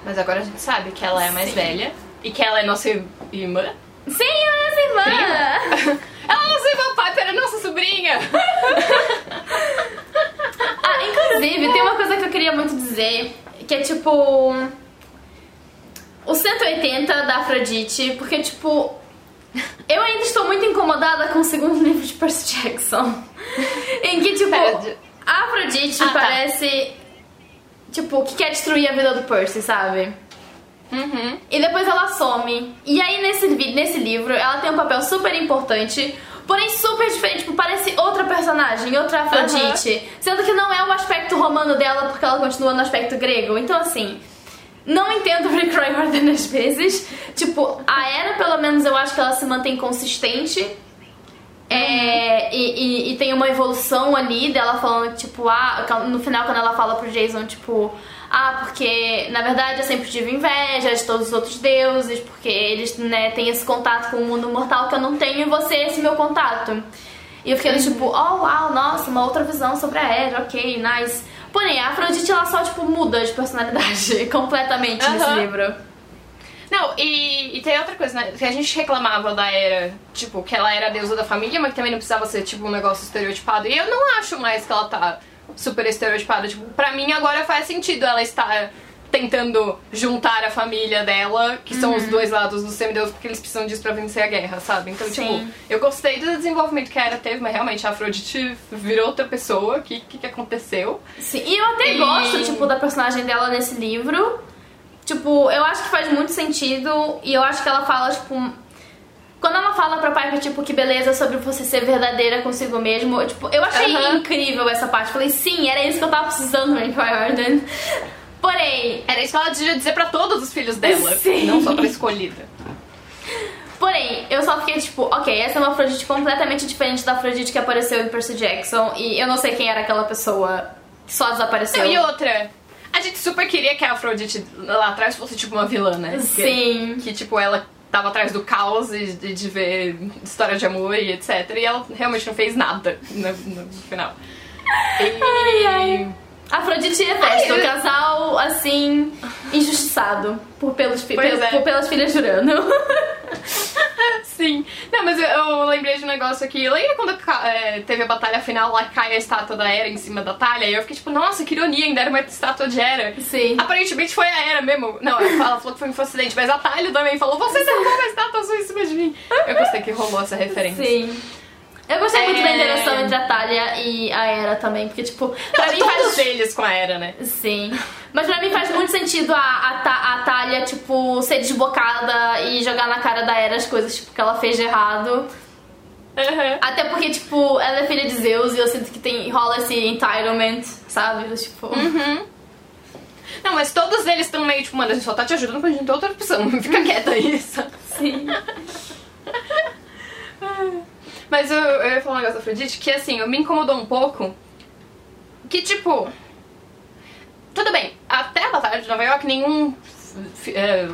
Mas agora a gente sabe que ela é a mais Sim. velha e que ela é nossa irmã. Sim, ela é essa irmã! (laughs) Ela é nossa irmã Piper, é nossa sobrinha! (laughs) Ah, inclusive, tem uma coisa que eu queria muito dizer, que é tipo. O 180 da Afrodite, porque tipo. Eu ainda estou muito incomodada com o segundo (laughs) livro de Percy Jackson. em que, tipo, a Afrodite Ah, tá. parece. Tipo, que quer destruir a vida do Percy, sabe? Uhum. E depois ela some. E aí nesse, nesse livro ela tem um papel super importante, porém super diferente, tipo, parece outra personagem, outra Afrodite. Sendo que não é o aspecto romano dela porque ela continua no aspecto grego. Então assim, não entendo (laughs) o Rick Riordan às vezes. Tipo, a Era pelo menos eu acho que ela se mantém consistente. É, e, e- e tem uma evolução ali dela falando, tipo, ah, no final quando ela fala pro Jason, tipo, ah, porque na verdade eu sempre tive inveja de todos os outros deuses, porque eles, né, têm esse contato com o mundo mortal que eu não tenho e você é esse meu contato. E eu fiquei ali, tipo, oh, uau, nossa, uma outra visão sobre a Era, ok, nice. Porém, a Afrodite, ela só, tipo, muda de personalidade (laughs) completamente nesse Aham. livro. Não, e, e tem outra coisa, né? Que a gente reclamava da era, tipo, que ela era a deusa da família, mas que também não precisava ser, tipo, um negócio estereotipado. E eu não acho mais que ela tá super estereotipada. Tipo, pra mim agora faz sentido ela estar tentando juntar a família dela, que são os dois lados do semideus, porque eles precisam disso pra vencer a guerra, sabe? Então, Sim. tipo, eu gostei do desenvolvimento que a Era teve, mas realmente a Afrodite virou outra pessoa. O que, que, que aconteceu? Sim, e eu até E- gosto, tipo, da personagem dela nesse livro. Tipo, eu acho que faz muito sentido e eu acho que ela fala, tipo. Quando ela fala pra Piper, tipo, que beleza sobre você ser verdadeira consigo mesmo, eu, tipo, eu achei Aham. incrível essa parte. Falei, sim, era isso que eu tava precisando, Rick Riordan. Porém, Era isso que ela devia dizer pra todos os filhos dela, Sim. não só pra escolhida. porém, eu só fiquei tipo, ok, essa é uma Afrodite completamente diferente da Afrodite que apareceu em Percy Jackson e eu não sei quem era aquela pessoa que só desapareceu. Não, e outra, a gente super queria que a Afrodite lá atrás fosse tipo uma vilã, né? Que- Sim. Que, tipo, ela tava atrás do caos e de, de ver história de amor e etc. E ela realmente não fez nada no, no final. E... Ai, ai. Afrodite e Hefesto, Ai, eu- casal, assim, injustiçado por, pelos pelo- é. por pelas filhas de Urano. (laughs) Sim. Não, mas eu, eu lembrei de um negócio aqui. Lembra quando é, teve a batalha final lá, cai a estátua da Era em cima da talha? E eu fiquei tipo, nossa, que ironia, ainda era uma estátua de Era. Sim. Aparentemente foi a Era mesmo. Não, ela falou que foi um acidente, mas a Talha também falou, você derrubou uma estátua azul em cima de mim. Eu gostei que rolou essa referência. Sim. Eu gostei muito da É. interação entre a Talia e a Era também, porque, tipo, pra Não, mim todos faz... eles com a Era, né? Sim. Mas pra mim faz muito sentido a, a, a Talia, tipo, ser desbocada e jogar na cara da Era as coisas, tipo, que ela fez de errado. Uhum. Até porque, tipo, ela é filha de Zeus e eu sinto que tem, rola esse entitlement, sabe? Tipo... Uhum. Não, mas todos eles estão meio tipo, mano, a gente só tá te ajudando pra gente ter outra opção. (laughs) Fica quieta aí, sabe? Sim. (laughs) Mas eu, eu ia falar um negócio da Afrodite que, assim, me incomodou um pouco. Que, tipo. Tudo bem, até a Batalha de Nova York, nenhum é,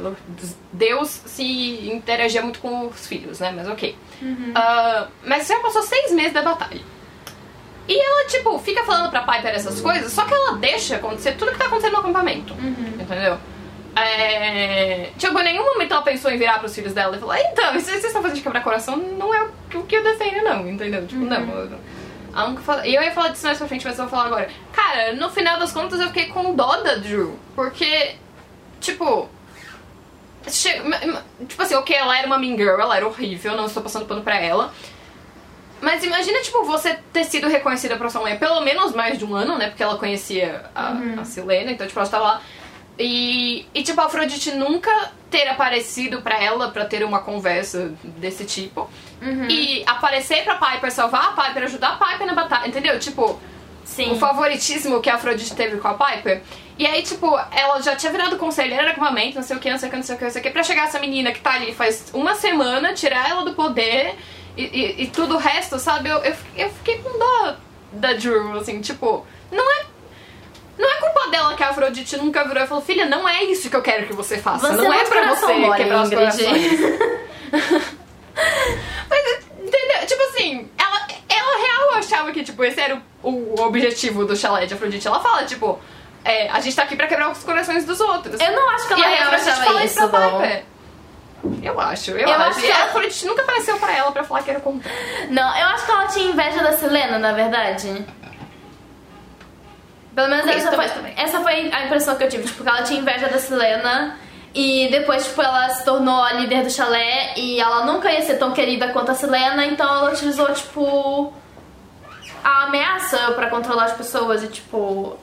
deus se interagia muito com os filhos, né? Mas ok. Ah, mas já passou seis meses da batalha. E ela, tipo, fica falando pra Piper essas coisas, só que ela deixa acontecer tudo que tá acontecendo no acampamento. Entendeu? É... Tipo, em nenhum momento ela pensou em virar pros filhos dela e falar, então, isso que vocês estão fazendo de quebrar coração não é o que- eu desenho, não, entendeu? Tipo, não. eu- ela nunca fala- E eu ia falar disso mais pra frente, mas eu vou falar agora. Cara, no final das contas eu fiquei com dó da Drew. Porque, tipo. che- Tipo assim, ok, ela era uma mean girl, ela era horrível, não estou passando pano pra ela. Mas imagina, tipo, você ter sido reconhecida pra sua mãe pelo menos mais de um ano, né? Porque ela conhecia a, a Silena, então, tipo, ela estava lá. E, e, tipo, a Afrodite nunca ter aparecido pra ela pra ter uma conversa desse tipo. E aparecer pra Piper, salvar a Piper, ajudar a Piper na batalha, entendeu? Tipo, Sim. o favoritismo que a Afrodite teve com a Piper. E aí, tipo, ela já tinha virado conselheira de acampamento, não sei o que, não sei o que, não sei o que, não sei o que, pra chegar essa menina que tá ali faz uma semana, tirar ela do poder e, e, e tudo o resto, sabe? Eu, eu, eu fiquei com dó da Drew, assim, tipo, não é. Não é culpa dela que a Afrodite nunca virou e falou, filha, não é isso que eu quero que você faça. Você não é é pra você mole, quebrar os Ingrid. corações. (laughs) Mas, entendeu? Tipo assim, ela, ela real achava que, tipo, esse era o, o objetivo do chalé de Afrodite. Ela fala, tipo, é, a gente tá aqui pra quebrar os corações dos outros. Eu não acho que e ela a real achava fala isso, isso pra. Piper. Eu acho, eu, Eu acho. acho E que a ela- Afrodite nunca apareceu pra ela pra falar que era o contrário. Não, eu acho que ela tinha inveja da Selena, na verdade. Pelo menos essa foi, essa foi a impressão que eu tive, tipo, que ela tinha inveja da Selena e depois, tipo, ela se tornou a líder do chalé e ela nunca ia ser tão querida quanto a Selena, então ela utilizou, tipo, a ameaça pra controlar as pessoas e, tipo...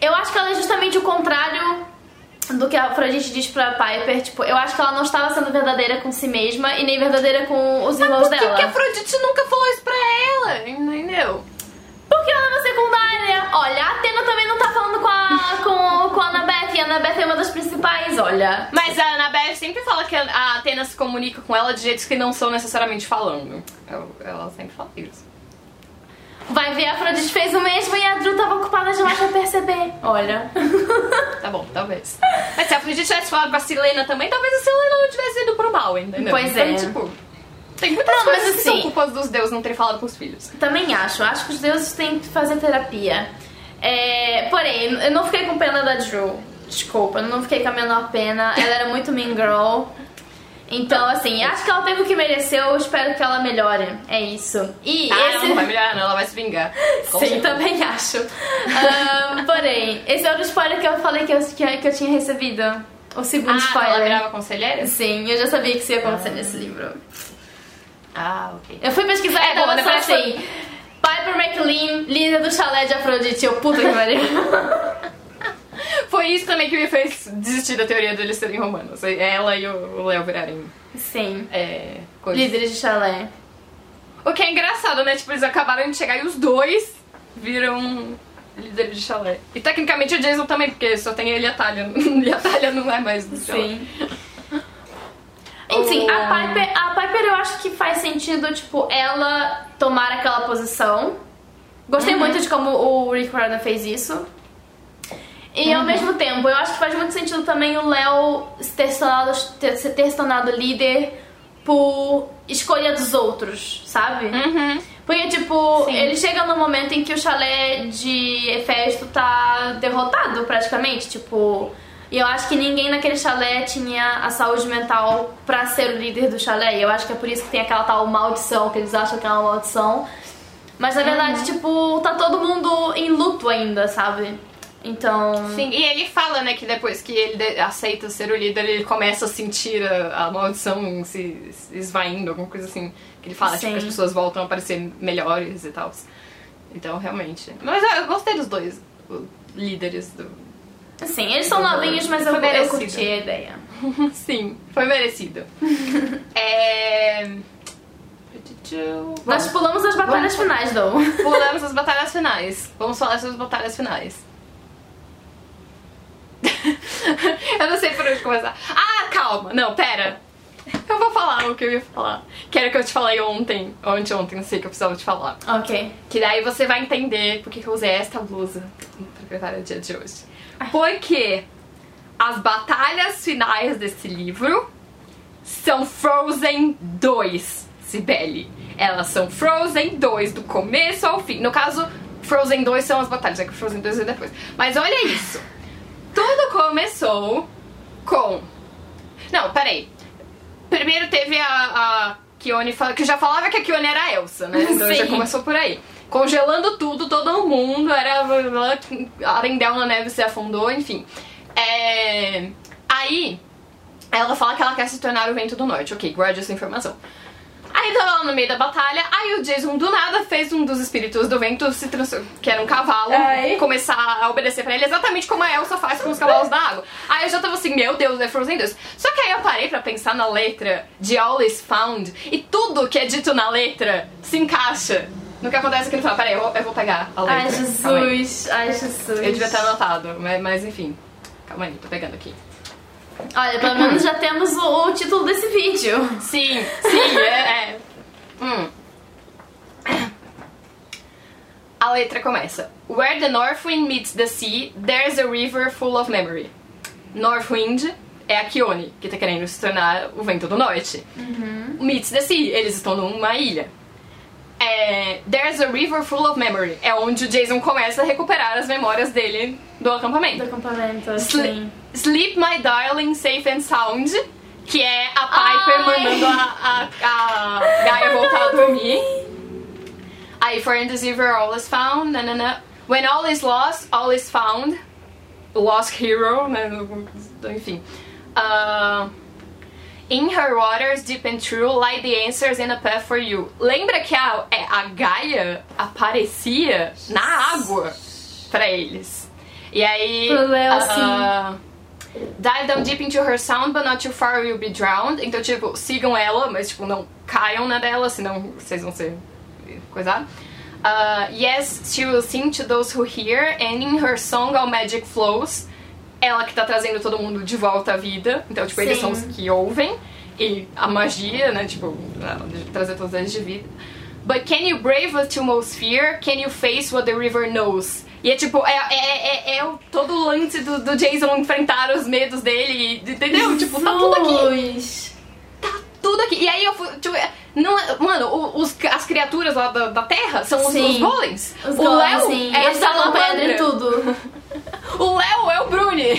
Eu acho que ela é justamente o contrário do que a Afrodite diz pra Piper, tipo, eu acho que ela não estava sendo verdadeira com si mesma e nem verdadeira com os irmãos Por que, dela. que a Afrodite nunca falou isso pra ela? Entendeu? Porque ela é uma secundária. Olha, a Atena também não tá falando com a, com, com a Annabeth. E a Annabeth é uma das principais, olha. Mas a Annabeth sempre fala que a Atena se comunica com ela de jeitos que não são necessariamente falando. Eu- ela sempre fala isso. Vai ver, a Afrodite fez o mesmo e a Drew tava ocupada demais pra perceber. Olha. (laughs) Tá bom, talvez. Mas se a Afrodite tivesse falado com a Silena também, talvez a Silena não tivesse ido pro mal, entendeu? Pois então, é. tipo, tem muitas Não, mas coisas que são assim- culpas dos deuses não terem falado com os filhos. Também acho. Acho que os deuses têm que fazer terapia. É, porém, eu não fiquei com pena da Drew. Desculpa, eu não fiquei com a menor pena. Ela era muito mean girl. Então, assim, acho que ela teve o que mereceu. Eu espero que ela melhore. É isso. E Ah, ela esse... não vai melhorar, não, ela vai se vingar. (laughs) Com Sim, certeza. também acho. Ahn, porém, esse é outro spoiler que eu falei que eu, que, eu tinha recebido. O segundo Ah, ela spoiler. virava conselheira? Sim, eu já sabia que isso ia acontecer nesse livro. Ah, ok. Eu fui pesquisar É, e tava só assim. Piper McLean, líder do chalé de Afrodite. Eu, puta que pariu. (laughs) Foi isso também que me fez desistir da teoria deles serem romanos. Ela e o Léo virarem Sim. é, coisas. Líderes de chalé. O que é engraçado, né? Tipo, eles acabaram de chegar e os dois viram líderes de chalé. E tecnicamente o Jason também, porque só tem ele e a Talia. (laughs) E a Talia não é mais do chalé. Sim. Enfim, a Piper, a Piper eu acho que faz sentido, tipo, ela tomar aquela posição. Gostei muito de como o Rick Riordan fez isso. E ao mesmo tempo, eu acho que faz muito sentido também o Léo ter se tornado, ter, ter se tornado líder por escolha dos outros, sabe? Uhum. Porque, tipo, Sim. ele chega no momento em que o chalé de Hefesto tá derrotado, praticamente. Tipo, e eu acho que ninguém naquele chalé tinha a saúde mental pra ser o líder do chalé. E eu acho que é por isso que tem aquela tal maldição, que eles acham que é uma maldição. Mas na verdade, tipo, tá todo mundo em luto ainda, sabe? Então. Sim, e ele fala, né, que depois que ele aceita ser o líder, ele começa a sentir a, a maldição se, se esvaindo, alguma coisa assim. Que ele fala, tipo, que as pessoas voltam a parecer melhores e tal. Então, realmente. Mas eu, eu gostei dos dois líderes do. Assim, eles são novinhos, mas eu, Foi eu merecido. curti a ideia. (laughs) Sim, foi merecido. (laughs) é. Nós pulamos as batalhas Vamos- finais, Dom. (laughs) Pulamos as batalhas finais. Vamos falar sobre as batalhas finais. eu não sei por onde começar. Ah, calma. Não, pera. Eu vou falar o que eu ia falar. Que era o que eu te falei ontem. Ou anteontem, não sei que eu precisava te falar. Ok. Que daí você vai entender por que eu usei esta blusa preparar o dia de hoje. Porque as batalhas finais desse livro são Frozen 2, Sibeli. Elas são Frozen 2, do começo ao fim. No caso, Frozen 2 são as batalhas, é que Frozen 2 é depois. Mas olha isso. Tudo começou com. Não, peraí. Primeiro teve a, a Kione, que já falava que a Kione era a Elsa, né? Então já Sim. começou por aí. Congelando tudo, todo mundo, era. Arendelle na neve se afundou, enfim. É, Aí, ela fala que ela quer se tornar o vento do norte. Ok, guarde essa informação. Aí tava lá no meio da batalha, aí o Jason do nada fez um dos espíritos do vento se que era um cavalo, Ai. começar a obedecer pra ele, exatamente como a Elsa faz com os cavalos da água. Aí eu já tava assim, meu Deus, é Frozen 2. Só que aí eu parei pra pensar na letra de All is Found e tudo que é dito na letra se encaixa no que acontece aqui no final. Peraí, eu, vou- eu vou pegar a letra. Ai. Jesus. Ai, Jesus. Eu devia ter anotado, mas, mas enfim. Calma aí, tô pegando aqui. Olha, pelo (coughs) menos já temos o, o título desse vídeo. Sim, sim, é, é. Hum. A letra começa: Where the north wind meets the sea, there's a river full of memory. North wind é a Kione, que tá querendo se tornar o vento do norte. Meets the sea, eles estão numa ilha. É, There's a river full of memory. É onde o Jason começa a recuperar as memórias dele do acampamento. Do acampamento, Sli- assim. Sleep My Darling Safe and Sound, que é a Piper Ai. mandando a, a, a Gaia voltar a dormir. Aí, For in this river all is found, nanana. When all is lost, all is found. Lost Hero, né? Enfim. Ah, in her waters, deep and true, lie the answers and a path for you. Lembra que a, é, a Gaia aparecia na água pra eles. E aí. Ah, Dive down deep into her sound, but not too far you'll be drowned. Então, tipo, sigam ela, mas, tipo, não caiam na dela, senão vocês vão ser coisados. Uh, yes, she will sing to those who hear, and in her song all magic flows. Ela que tá trazendo todo mundo de volta à vida. Então, tipo, eles Sim. são os que ouvem. E a magia, né, tipo, trazer todos eles de vida. But can you brave what you most fear? Can you face what the river knows? E é tipo, é, é, é, é o- todo o lance do, do Jason enfrentar os medos dele, entendeu? Tipo, tá tudo aqui. Jesus. Tá tudo aqui. E aí eu fui. Tipo, não, é- mano, os, as criaturas lá da, da Terra são os, os golems. Os o golems, Léo sim. é a Eles jogam pedra salamandra. em tudo. (laughs) O Léo é o Bruni. (laughs)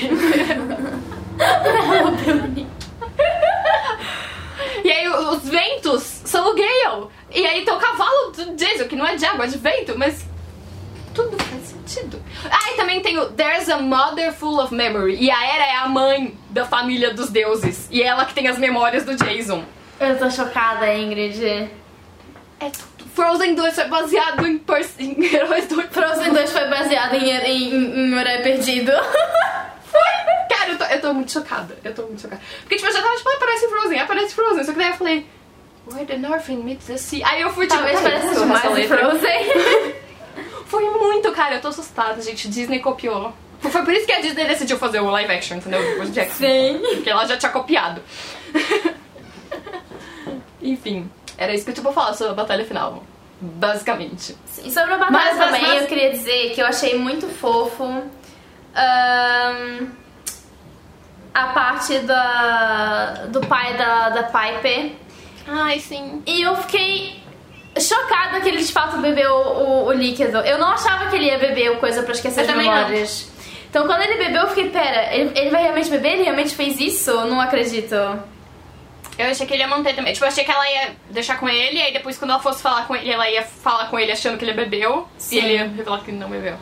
e aí o- os ventos são o Gale. E aí tem o cavalo do Jason, que não é de água, é de vento, mas tudo faz sentido. Ah, e também tem o There's a Mother Full of Memory. E a Era é a mãe da família dos deuses. E é ela que tem as memórias do Jason. Eu tô chocada, Ingrid. É. Frozen 2 foi baseado em, em Heróis do Frozen 2 foi baseado em, em, em Horário Perdido. (laughs) Foi! Cara, eu tô, eu tô muito chocada. Eu tô muito chocada. Porque, tipo, eu já tava, tipo, aparece Frozen, aparece Frozen. Só que daí eu falei, Where the Northern meets the sea. Aí eu fui, tipo, Talvez pareça isso, mais. Frozen. (laughs) Foi muito, cara. Eu tô assustada, gente. Disney copiou. Foi por isso que a Disney decidiu fazer o live action, entendeu? De Jackson. Sim. Porque ela já tinha copiado. (laughs) Enfim, era isso que eu tipo falar sobre a batalha final. Basicamente. E sobre a batalha Mas, mas, também, mas- eu queria dizer que eu achei muito fofo ahn, a parte da, do pai da, da Piper. Ai, sim. E eu fiquei chocada que ele de fato bebeu o, o líquido. Eu não achava que ele ia beber o coisa pra esquecer Eu as também não. memórias. Então quando ele bebeu, eu fiquei, pera, ele, ele vai realmente beber? Ele realmente fez isso? Não acredito. Eu achei que ele ia manter também. Tipo, eu achei que ela ia deixar com ele, e aí depois quando ela fosse falar com ele, ela ia falar com ele achando que ele bebeu, Sim. e ele ia revelar que não bebeu.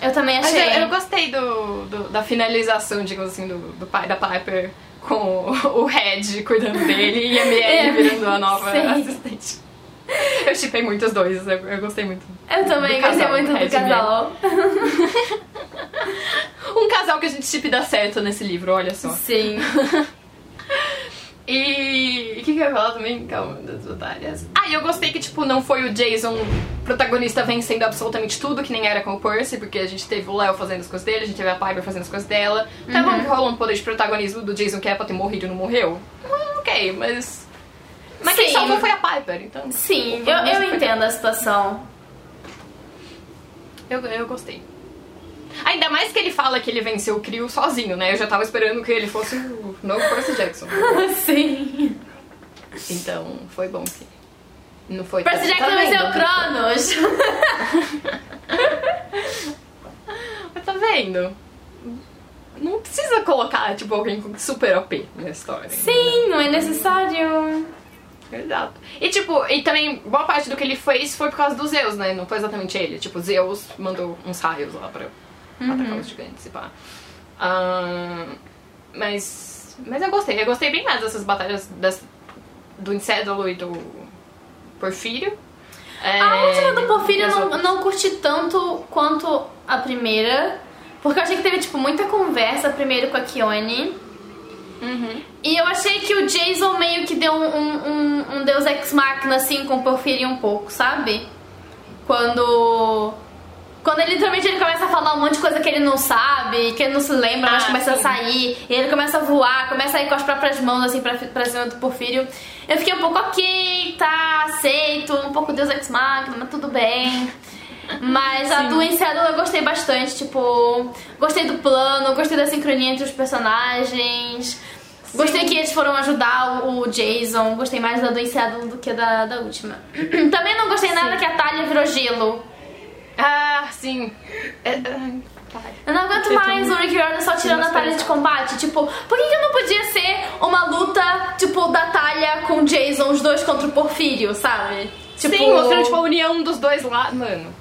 Eu também Mas achei. eu, eu gostei do, do- da finalização, digamos assim, do, do pai da Piper com o, o Red cuidando dele e a Miele É, virando a nova sim. assistente. Eu chipei muito os dois, eu, eu gostei muito. Eu também gostei muito do casal. (laughs) Um casal que a gente chip dá certo nesse livro, olha só. Sim. (laughs) E o que, que eu ia falar também? Calma, das batalhas. Ah, e eu gostei que, tipo, não foi o Jason protagonista vencendo absolutamente tudo, que nem era com o Percy, porque a gente teve o Léo fazendo as coisas dele, a gente teve a Piper fazendo as coisas dela. Tá bom que rolou um poder de protagonismo do Jason que é pra ter morrido e não morreu? Hum, ok, mas. Mas quem Sim. salvou foi a Piper, então. Sim, Foi eu, eu entendo a situação. Eu, eu gostei. Ainda mais que ele fala que ele venceu o Crio sozinho, né? Eu já tava esperando que ele fosse o novo Percy Jackson. (laughs) Sim. Então, foi bom que. Não foi Percy Jackson tá venceu o Cronos. Mas (laughs) tá vendo? Não precisa colocar, tipo, alguém com super OP na história. Sim, não é necessário. Exato. E, tipo, e também, boa parte do que ele fez foi por causa do Zeus, né? Não foi exatamente ele. Tipo, Zeus mandou uns raios lá pra atacar os gigantes e pá. Mas, mas eu gostei. Eu gostei bem mais dessas batalhas das, do Incédulo e do Porfírio. É, A última do Porfírio eu não, não curti tanto quanto a primeira. Porque eu achei que teve, tipo, muita conversa primeiro com a Kione. Uhum. E eu achei que o Jason meio que deu um, um, um- um Deus Ex Machina, assim, com o Porfírio um pouco, sabe? Quando... Quando ele literalmente ele começa a falar um monte de coisa que ele não sabe, que ele não se lembra, mas Ah, começa sim. a sair, e ele começa a voar, começa a ir com as próprias mãos assim pra, pra cima do Porfírio. Eu fiquei um pouco ok, tá, aceito, um pouco Deus Ex Machina, mas tudo bem. Mas a Sim. do Enceador eu gostei bastante, tipo, gostei do plano, gostei da sincronia entre os personagens. Gostei que eles foram ajudar o Jason, gostei mais da do Enceador do que da, da última. (clears throat) Também não gostei nada que a Talia virou gelo. Ah, sim. É, é, vai. Eu não aguento mais o Rick Riordan só tirando a Talia de combate. Tipo, por que, que não podia ser uma luta, tipo, da Talia com o Jason, os dois contra o Porfírio, sabe? Tipo, Sim, mostrando tipo, a união dos dois lados. Mano.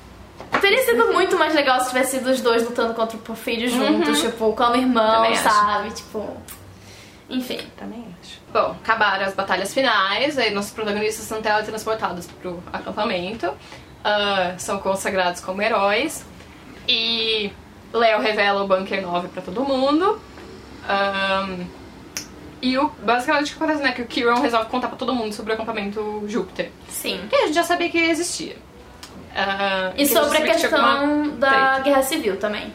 Teria sido muito mais legal se tivesse sido os dois lutando contra o Porfírio juntos, tipo, como irmãos, Uhum. Também acho. sabe? Tipo. Enfim. Também acho. Bom, acabaram as batalhas finais, aí nossos protagonistas são teletransportados pro acampamento, ah, são consagrados como heróis, e Léo revela o Bunker 9 pra todo mundo. Ahn, e o, basicamente o que acontece, né? Que o Kiron resolve contar pra todo mundo sobre o acampamento Júpiter. Sim. Que a gente já sabia que existia. Ah, E que sobre a questão da treta. Guerra Civil também.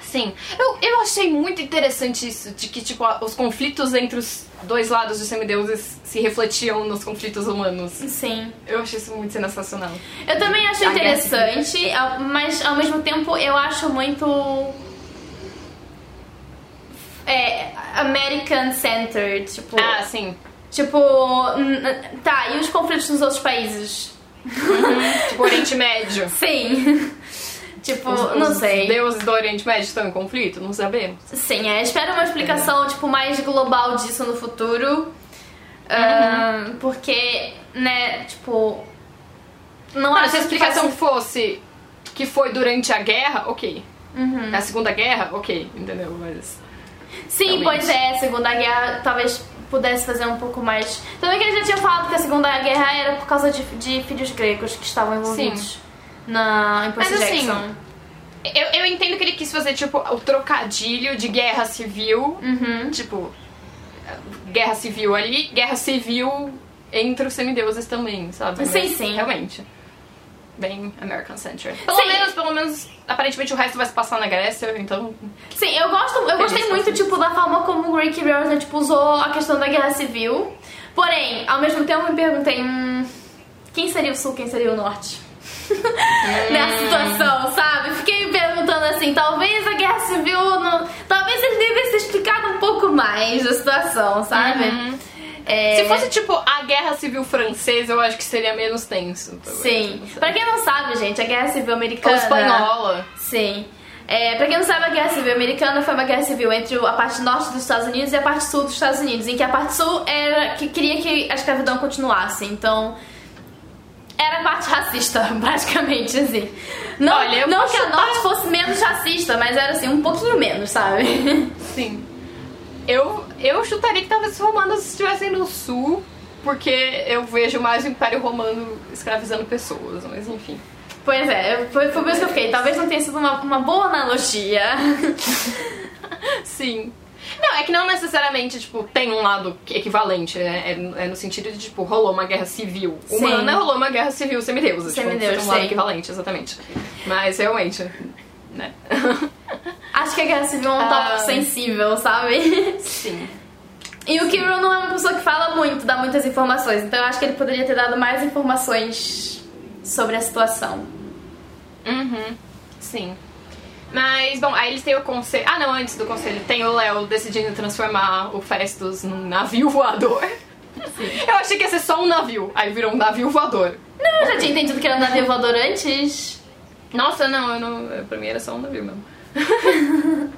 Sim, eu, eu achei muito interessante isso, de que, tipo, os conflitos entre os dois lados dos semideuses se refletiam nos conflitos humanos. Sim. Eu achei isso muito sensacional. Eu também acho interessante, mas ao mesmo tempo eu acho muito. É. American centered, tipo. Ah, sim. Tipo. Tá, e os conflitos nos outros países? tipo, Oriente Médio. (laughs) Sim. Tipo, Os- não os sei. deuses do Oriente Médio estão em conflito? Não sabemos. Sim, é, espero uma explicação tipo mais global disso no futuro. Ahn, porque, né, tipo. Não Ah, acho se a que explicação faz- fosse que foi durante a guerra, ok. Uhum. A Segunda Guerra, ok, entendeu? Mas. Sim, Realmente. pois é, a Segunda Guerra talvez pudesse fazer um pouco mais. Também que eles já tinham falado que a Segunda Guerra era por causa de, de filhos gregos que estavam envolvidos na em Percy Mas, assim, Jackson. Eu, eu entendo que ele quis fazer, tipo, o trocadilho de guerra civil Uhum. Tipo, guerra civil ali, guerra civil entre os semideuses também, sabe? Sim, Mas, sim. Realmente. Bem American Century. Pelo Sim. menos, pelo menos, aparentemente o resto vai se passar na Grécia, então. Sim, eu gosto, eu gostei muito, isso. tipo, da forma como o Rick Riordan, tipo, usou a questão da guerra civil. Porém, ao mesmo tempo eu me perguntei, hum, quem seria o sul, quem seria o norte? (laughs) Nessa situação, sabe? Fiquei me perguntando assim, talvez a guerra civil, não, talvez ele devesse ter explicado um pouco mais da situação, sabe? Uhum. É, Se fosse, tipo, a guerra civil francesa, eu acho que seria menos tenso. talvez. Sim. Pra quem não sabe, gente, a guerra civil Ou americana... espanhola. Sim. É, pra quem não sabe, a Guerra Civil Americana foi uma guerra civil entre a parte norte dos Estados Unidos e a parte sul dos Estados Unidos, em que a parte sul era que queria que a escravidão continuasse. Então, era parte racista, (laughs) praticamente, assim. Não, Olha, não que a norte fosse menos racista, mas era assim, um pouquinho menos, sabe? (laughs) Sim. Eu, eu chutaria que talvez os romanos estivessem no sul, porque eu vejo mais o Império Romano escravizando pessoas, mas enfim. Pois é, foi, foi por isso que eu fiquei. Talvez não tenha sido uma, uma boa analogia. (laughs) Sim. Não, é que não necessariamente, tipo, tem um lado equivalente, né? É, é no sentido de, tipo, rolou uma guerra civil Sim. humana, rolou uma guerra civil semideusa. Semideus, tipo, tem um lado sim. equivalente, exatamente. Mas, realmente, né? (laughs) Acho que a Guerra Civil é um Ah. tópico sensível, sabe? Sim. E o Kiro não é uma pessoa que fala muito, dá muitas informações, então eu acho que ele poderia ter dado mais informações sobre a situação. Uhum. Sim. Mas, bom, aí eles têm o conselho. Ah, não, antes do conselho, tem o Léo decidindo transformar o Festus num navio voador. (laughs) Eu achei que ia ser só um navio, aí virou um navio voador. Não, eu já tinha entendido que era um navio voador antes. Nossa, não, eu não. Pra mim era só um navio mesmo. (laughs)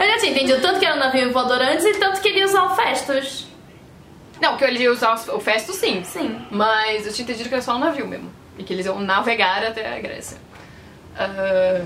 Eu já tinha entendido tanto que era um navio voador antes e tanto que ele ia usar o Festus. Não, que ele ia usar o Festus, sim. Sim. Mas eu tinha entendido que era só um navio mesmo. E que eles iam navegar até a Grécia. Ah,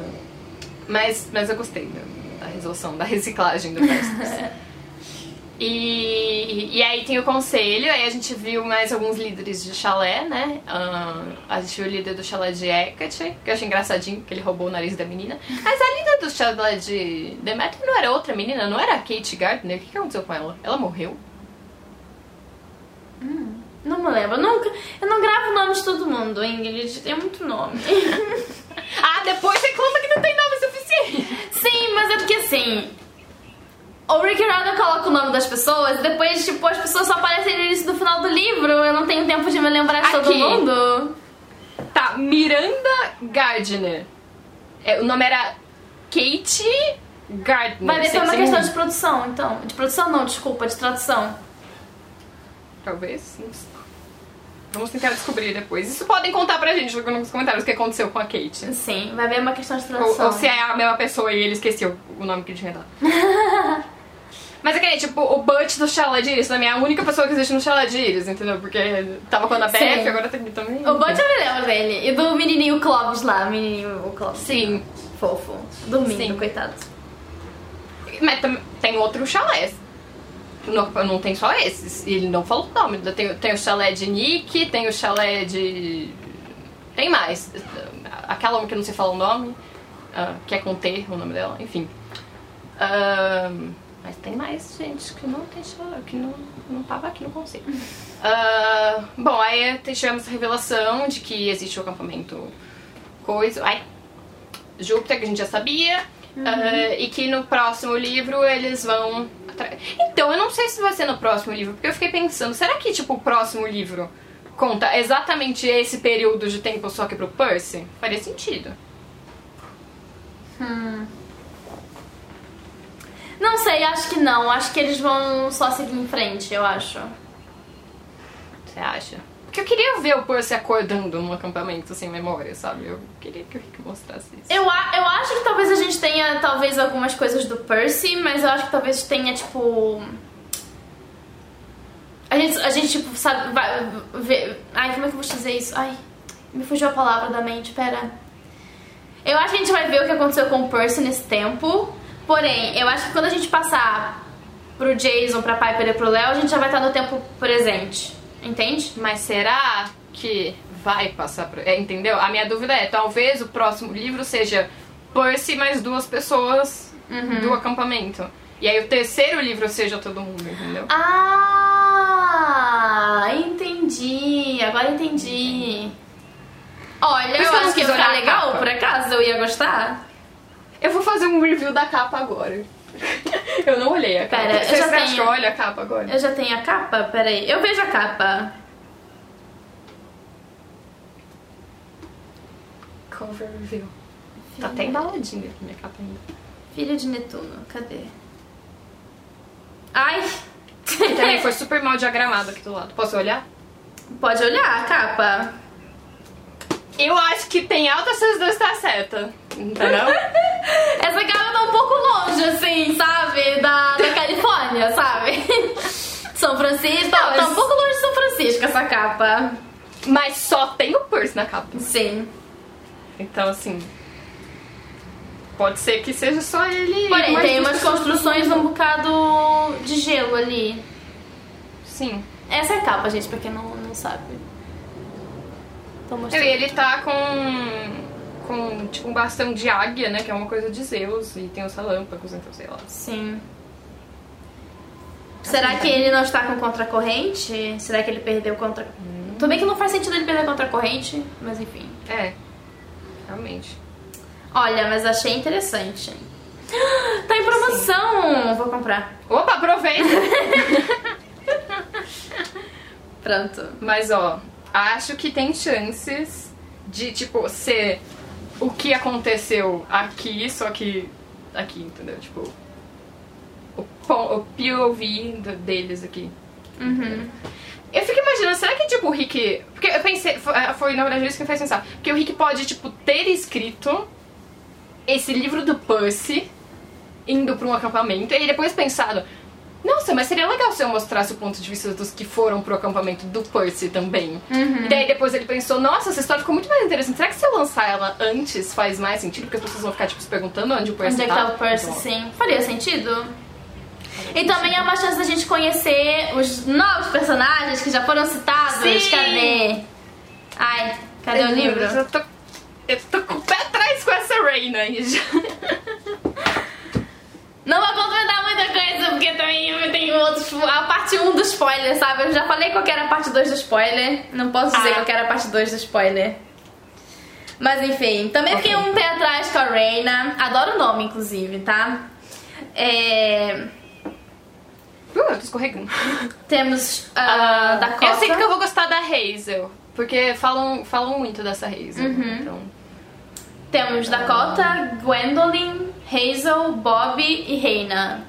mas, mas eu gostei da, da resolução, da reciclagem do Festus. (laughs) e, e aí tem o conselho, aí a gente viu mais alguns líderes de chalé, né? Ah, a gente viu o líder do chalé de Hecate, que eu achei engraçadinho, que ele roubou o nariz da menina. Mas a líder do chalé de Demeter não era outra menina, não era a Kate Gardner? O que que aconteceu com ela? Ela morreu? Não me lembro. Eu não, eu não gravo o nome de todo mundo, Ingrid. Tem muito nome. (laughs) ah, depois reclama que não tem nome suficiente. Sim, mas é porque assim. O Rick Riordan coloca o nome das pessoas e depois, tipo, as pessoas só aparecem no início do final do livro. Eu não tenho tempo de me lembrar de todo Aqui. mundo. Tá, Miranda Gardner. É, o nome era Kate Gardner. Vai ver se é uma questão de produção, então. De produção não, desculpa, de tradução. Talvez, não sei. Vamos tentar descobrir depois. Isso podem contar pra gente nos comentários o que aconteceu com a Kate. Sim, vai ver é uma questão de Ou, tradução. ou se é a mesma pessoa e ele esqueceu o nome que ele tinha dado. (laughs) Mas é que tipo, o Butch do Chaladires também é a única pessoa que existe no Chaladires, entendeu? Porque tava com a. Beth, agora tem aqui também. O Butch eu me lembro dele. E do menininho Clovis lá, o menininho o Clovis. Sim. Fofo. Dormindo, Sim. coitado. Mas tem outro chalé. Não, não tem só esses. E ele não falou o nome. Tem, tem o chalé de Nick, tem o chalé de. Tem mais. Aquela uma que não sei falar o nome, ah, que é com T o nome dela, enfim. Ah, mas tem mais gente que não tem chalé, que não, não tava aqui no conceito. Ah, bom, aí tivemos a revelação de que existe o acampamento coisa. Ai, Júpiter, que a gente já sabia. ah, e que no próximo livro eles vão. Atra- Então, eu não sei se vai ser no próximo livro, porque eu fiquei pensando, será que, tipo, o próximo livro conta exatamente esse período de tempo só que pro Percy? Faria sentido. Não sei, acho que não. Acho que eles vão só seguir em frente, eu acho. Você acha? Porque eu queria ver o Percy acordando num acampamento sem memória, sabe? Eu queria que o Rick mostrasse isso. Eu, a- eu acho que talvez a gente tenha, talvez, algumas coisas do Percy, mas eu acho que talvez tenha, tipo... A gente, a gente tipo, sabe, vai ver... Ai, como é que eu vou dizer isso? Ai, me fugiu a palavra da mente, pera. Eu acho que a gente vai ver o que aconteceu com o Percy nesse tempo, porém, eu acho que quando a gente passar pro Jason, pra Piper e pro Léo, a gente já vai estar no tempo presente, entende? Mas será que vai passar por. É, entendeu? A minha dúvida é: talvez o próximo livro seja Percy mais duas pessoas do acampamento. E aí o terceiro livro seja todo mundo, entendeu? Ah, entendi. Agora entendi. Olha, eu acho que ia ficar legal, por acaso, eu ia gostar. Eu vou fazer um review da capa agora. (laughs) eu não olhei a capa. Pera, eu Vocês já tenho. que eu olho a capa agora? Eu já tenho a capa? Peraí, eu vejo a capa. Cover review. Tá até embaladinha aqui minha capa ainda. Filho de Netuno, cadê? Ai! E (laughs) também foi super mal diagramado aqui do lado. Posso olhar? Pode olhar a capa. Eu acho que tem alta chance de estar certa. Entendeu? (laughs) Essa capa tá um pouco longe, assim, sabe? Da, da Califórnia, sabe? (laughs) São Francisco. Tá, Não, tá mas- um pouco longe de São Francisco essa capa. Mas só tem o Percy na capa. Sim. Então, assim. Pode ser que seja só ele. Porém, tem umas construções um bocado de gelo ali. Sim. Essa é a capa, gente, pra quem não, não sabe. Tô E mostrando. ele tá com. Com tipo um bastão de águia, né? Que é uma coisa de Zeus. E tem os relâmpagos, então sei lá. Sim. Será que ele não está com contracorrente? Será que ele perdeu contra... Tudo bem que não faz sentido ele perder contracorrente, mas enfim. É. Realmente. Olha, mas achei interessante. (gasps) Tá em promoção! Vou comprar. Opa, aproveita! (laughs) (laughs) Pronto. Mas ó, acho que tem chances de, tipo, ser o que aconteceu aqui, só que aqui, entendeu? Tipo, o, o POV deles aqui. Uhum. Eu fico imaginando, será que, tipo, o Rick. Porque eu pensei, foi, foi, na verdade isso que me fez pensar. Porque o Rick pode, tipo, ter escrito esse livro do Percy indo pra um acampamento e depois pensado. Nossa, mas seria legal se eu mostrasse o ponto de vista dos que foram pro acampamento do Percy também. E daí depois ele pensou, nossa, essa história ficou muito mais interessante. Será que se eu lançar ela antes faz mais sentido? Porque as pessoas vão ficar, tipo, se perguntando onde o Percy Onde é que tá. tá o Percy, Então, sim. Faria sentido. E também é uma chance da gente conhecer os novos personagens que já foram citados. Sim. Cadê? Ai, cadê o livro? Eu tô, eu tô com o pé atrás com essa Reina aí já. (laughs) Não vou comentar muita coisa, porque também eu tenho outros. A parte 1 do spoiler, sabe? Eu já falei qual era a parte 2 do spoiler. Não posso dizer Ah. qual era a parte 2 do spoiler. Mas enfim, também fiquei Ok. um pé atrás com a Reina. Adoro o nome, inclusive, tá? É, Uh, escorregando. (laughs) Temos a Dakota. Eu sei que eu vou gostar da Hazel. Porque falam, falam muito dessa Hazel. Uhum. Então. Temos Dakota, Gwendolyn, Hazel, Bob e Reina.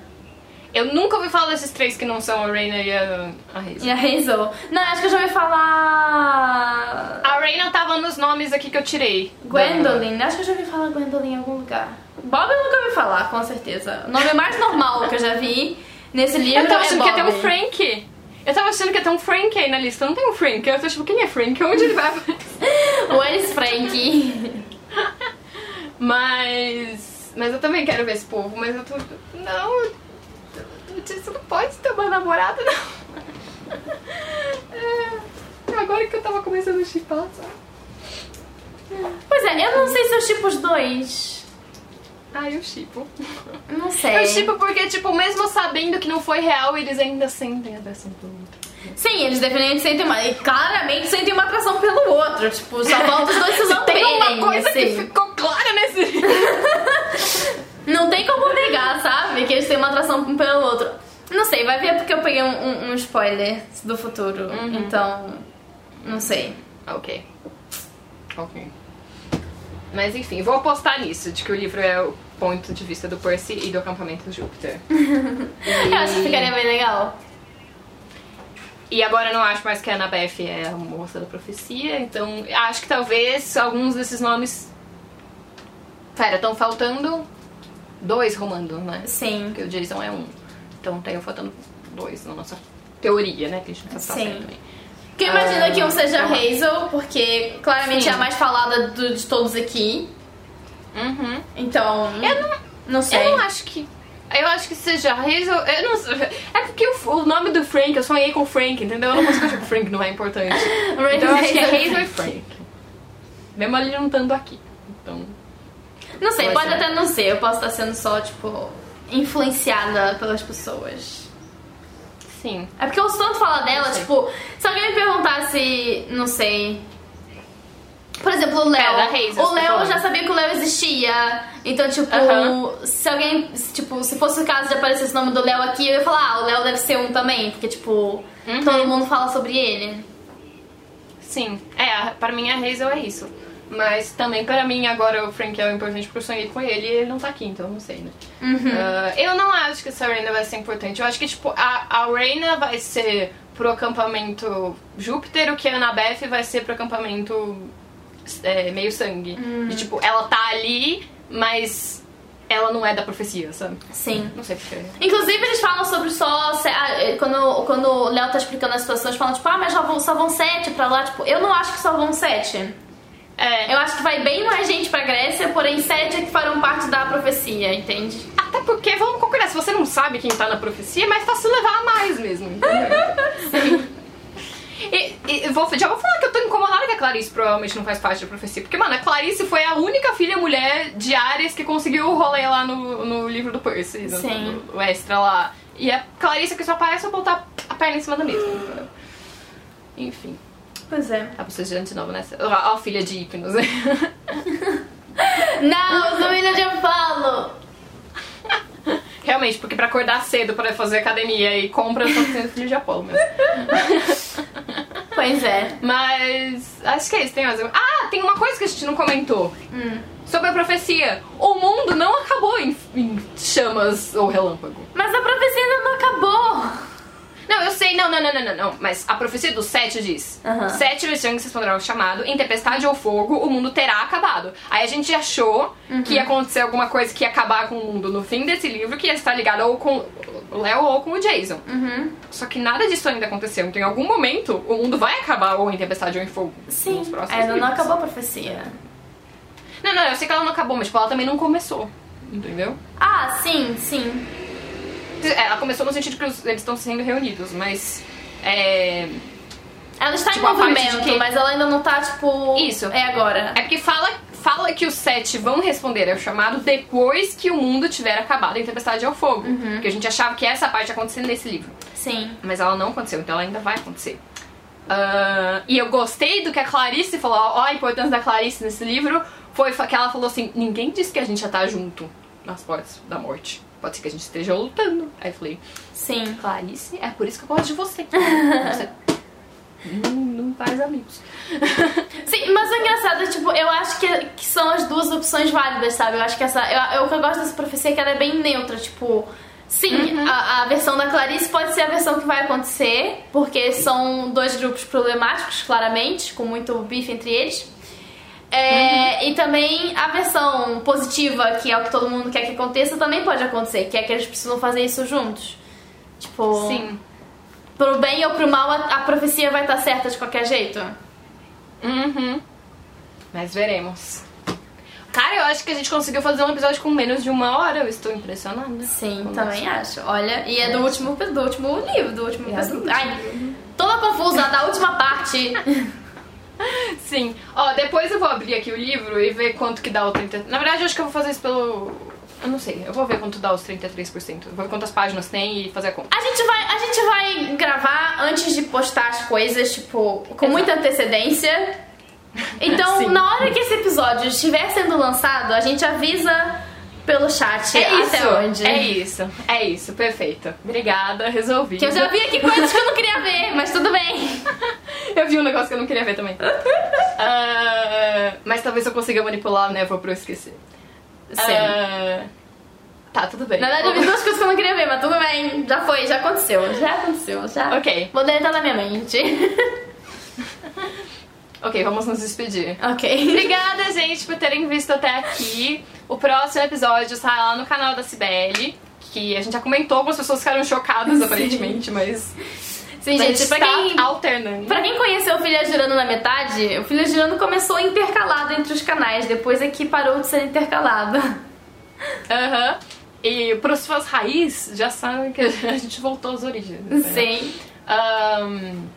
Eu nunca ouvi falar desses três que não são a Reina e a, a Hazel. E a Hazel? Não, acho que eu já ouvi falar. A Reina tava nos nomes aqui que eu tirei. Gwendolyn, acho que eu já ouvi falar Gwendolyn em algum lugar. Bob eu nunca ouvi falar, com certeza. O nome mais normal que eu já vi nesse livro Eu tava é achando Bob. que ia ter um Frank. Eu tava achando que ia ter um Frank aí na lista. Não tem um Frank. Eu tô tipo, quem é Frank? Onde ele vai? (laughs) O Alice Frank. (laughs) Mas. Mas eu também quero ver esse povo. Mas eu tô. Não. Você não pode ter uma namorada, não. (laughs) É, agora que eu tava começando a chipar, sabe? Pois é, eu não sei se eu chipo os dois. Ah, eu chipo. Não sei. Eu chipo porque, tipo, mesmo sabendo que não foi real, eles ainda sentem atração pelo outro. Sim, eles definitivamente sentem uma. E claramente sentem uma atração pelo outro. Tipo, só falta os dois se Tem lamberem, uma coisa que assim. ficou clara nesse. (laughs) Não tem como negar, sabe? Que eles têm uma atração um pelo outro. Não sei, vai ver porque eu peguei um, um- um spoiler do futuro. Então, não sei. Ok. Ok. Mas enfim, vou apostar nisso, de que o livro é o ponto de vista do Percy e do acampamento Júpiter. (laughs) Eu acho que ficaria bem legal. E agora eu não acho mais que a Annabeth é a moça da profecia, então acho que talvez alguns desses nomes. Pera, estão faltando dois romando, né? Sim. Porque o Jason é um. Então tem faltando dois na nossa teoria, né? Que a gente não sabe Sim. certo também. Porque imagina Ah, que um seja aham. Hazel, porque claramente Sim. é a mais falada do- de todos aqui. Uhum. Então. Eu não, Não sei. Eu não acho que. Eu acho que seja Hazel. Eu não sei. É porque o, o nome do Frank, eu sonhei com o Frank, entendeu? Eu não consigo achar que o Frank não é importante. (laughs) Então eu acho que é Hazel e Frank. Mesmo ele não estando aqui. Então. Não sei, pode ser. até não ser. Eu posso estar sendo só, tipo, influenciada pelas pessoas. Sim. É porque eu ouço tanto falar dela, tipo, se alguém me perguntasse, não sei. Por exemplo, o Léo. Hazel, o Léo já sabia que o Léo existia. Então, tipo, Aham. se alguém. Tipo, se fosse o caso de aparecesse o nome do Léo aqui, eu ia falar, ah, o Léo deve ser um também. Porque, tipo, Uhum. todo mundo fala sobre ele. Sim. É, para mim a Hazel é isso. Mas também para mim agora o Frank é o importante porque eu sonhei com ele e ele não tá aqui, então eu não sei, né? Ah, eu não acho que essa Reina vai ser importante. Eu acho que, tipo, a, a Reina vai ser pro acampamento Júpiter, o que a Annabeth vai ser pro acampamento é, meio sangue. De, tipo, ela tá ali, mas ela não é da profecia, sabe? Sim. Não sei porquê. Inclusive, eles falam sobre só. ah, eh, Quando, quando o Léo tá explicando a situação, eles falam, tipo, ah, mas só vão, só vão sete pra lá. Tipo, eu não acho que só vão sete. É, Eu acho que vai bem mais gente pra Grécia, porém sete é que farão parte da profecia, entende? Até porque, vamos concordar, se você não sabe quem tá na profecia, é mais fácil levar a mais mesmo, entendeu? (laughs) E, e vou, já vou falar que eu tô incomodada que a Clarice provavelmente não faz parte da profecia. Porque, mano, a Clarice foi a única filha mulher de Ares que conseguiu o rolê lá no, no livro do Percy. no- Sim. no- o extra lá. E a Clarice que só aparece eu botar a perna em cima da mesa. Enfim. Pois é. Tá vocês de novo nessa. Ó, ó, filha de Hipnos. (laughs) Não, família de Apolo! Realmente, porque pra acordar cedo pra fazer academia e compra, eu tô sendo filho de Apolo mesmo. (laughs) Pois é. Mas acho que é isso. Tem mais algum- Ah, tem uma coisa que a gente não comentou. Hum. Sobre a profecia. O mundo não acabou em, em chamas ou relâmpago. Mas a profecia ainda não acabou! Não, eu sei, não, não, não, não, não, não. Mas a profecia do sete diz: Aham. Sete se responderá ao chamado, em tempestade ou fogo, o mundo terá acabado. Aí a gente achou que ia acontecer alguma coisa que ia acabar com o mundo no fim desse livro, que ia estar ligado ou com o Léo ou com o Jason. Uhum. Só que nada disso ainda aconteceu. Então, em algum momento, o mundo vai acabar ou em tempestade ou em fogo. Sim, nos próximos ainda não acabou a profecia. Não, não, eu sei que ela não acabou, mas tipo, ela também não começou. Entendeu? Ah, sim, sim. É, Ela começou no sentido que eles estão sendo reunidos, mas. É. Ela está Tipo, em movimento, que- mas ela ainda não tá, tipo. Isso. É agora. É porque fala, fala que os sete vão responder ao chamado depois que o mundo tiver acabado em tempestade ao fogo. Porque a gente achava que essa parte ia acontecer nesse livro. Sim. Mas ela não aconteceu, então ela ainda vai acontecer. Ah, e eu gostei do que a Clarice falou, ó, a importância da Clarice nesse livro foi que ela falou assim: ninguém disse que a gente ia estar junto nas portas da morte. Pode ser que a gente esteja lutando. Aí eu falei, Sim. Clarice, é por isso que eu gosto de você. (laughs) Você não, não faz amigos. (laughs) Sim, mas o engraçado é, tipo, eu acho que, que são as duas opções válidas, sabe? Eu acho que essa. Eu, eu, o que eu gosto dessa profecia é que ela é bem neutra, tipo. Sim, a, a versão da Clarice pode ser a versão que vai acontecer, porque são dois grupos problemáticos, claramente, com muito bife entre eles. É, E também a versão positiva, que é o que todo mundo quer que aconteça, também pode acontecer, que é que eles precisam fazer isso juntos. Tipo, Sim. Pro bem ou pro mal, a, a profecia vai estar certa de qualquer jeito. Uhum. Mas veremos. Cara, eu acho que a gente conseguiu fazer um episódio com menos de uma hora. Eu estou impressionada. Sim, também acho. Olha, e é do último, do último livro, do último. É do. Ai, toda confusa da última parte. (laughs) Sim. Ó, depois eu vou abrir aqui o livro e ver quanto que dá o 30%. Na verdade, eu acho que eu vou fazer isso pelo. Eu não sei. Eu vou ver quanto dá os 33%. Eu vou ver quantas páginas tem e fazer a conta. A gente vai, a gente vai gravar antes de postar as coisas, tipo, com muita antecedência. Então, (laughs) Sim. na hora que esse episódio estiver sendo lançado, a gente avisa pelo chat É isso. até onde. É isso. É isso. Perfeito. Obrigada. Resolvi. Que eu já vi aqui coisas que eu não queria ver, mas tudo bem. (laughs) Eu vi um negócio que eu não queria ver também. Ah, mas talvez eu consiga manipular a névoa pra eu esquecer. Sim. Ah, tá, tudo bem. Na verdade, eu vi duas coisas que eu não queria ver, mas tudo bem. Já foi, já aconteceu. Já aconteceu, já. Ok. Vou deletar da minha mente. (laughs) Ok, vamos nos despedir. ok. Obrigada, gente, por terem visto até aqui. O próximo episódio sai lá no canal da Cibele. Que a gente já comentou, algumas pessoas ficaram chocadas, aparentemente, mas. Sim, a gente, pra está quem, alternando. pra quem conheceu o Filha Girando na metade, o Filha Girando começou intercalado entre os canais, depois é que parou de ser intercalado. Aham. E pros fãs raiz, já sabem que a gente voltou às origens. né? Sim. Ahn,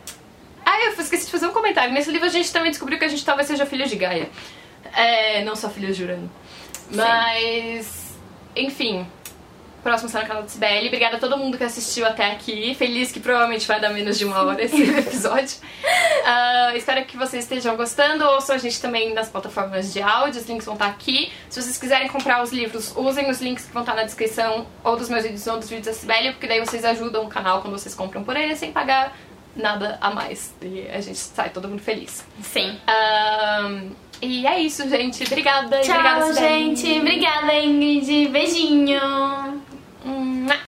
Ah, eu esqueci de fazer um comentário. Nesse livro a gente também descobriu que a gente talvez seja filho de Gaia. É, não só filhos de Urano. Mas, enfim. Próximo está no canal do Sibeli. Obrigada a todo mundo que assistiu até aqui. Feliz que provavelmente vai dar menos de uma hora esse (laughs) episódio. Ah, espero que vocês estejam gostando. Ouçam a gente também nas plataformas de áudio. Os links vão estar aqui. Se vocês quiserem comprar os livros, usem os links que vão estar na descrição ou dos meus vídeos ou dos vídeos da Sibeli, porque daí vocês ajudam o canal quando vocês compram por ele sem pagar nada a mais. E a gente sai todo mundo feliz. Sim. E é isso, gente. Obrigada. obrigada, Tchau, Sibeli. gente. Obrigada, Ingrid. Beijinho. 嗯，嗱。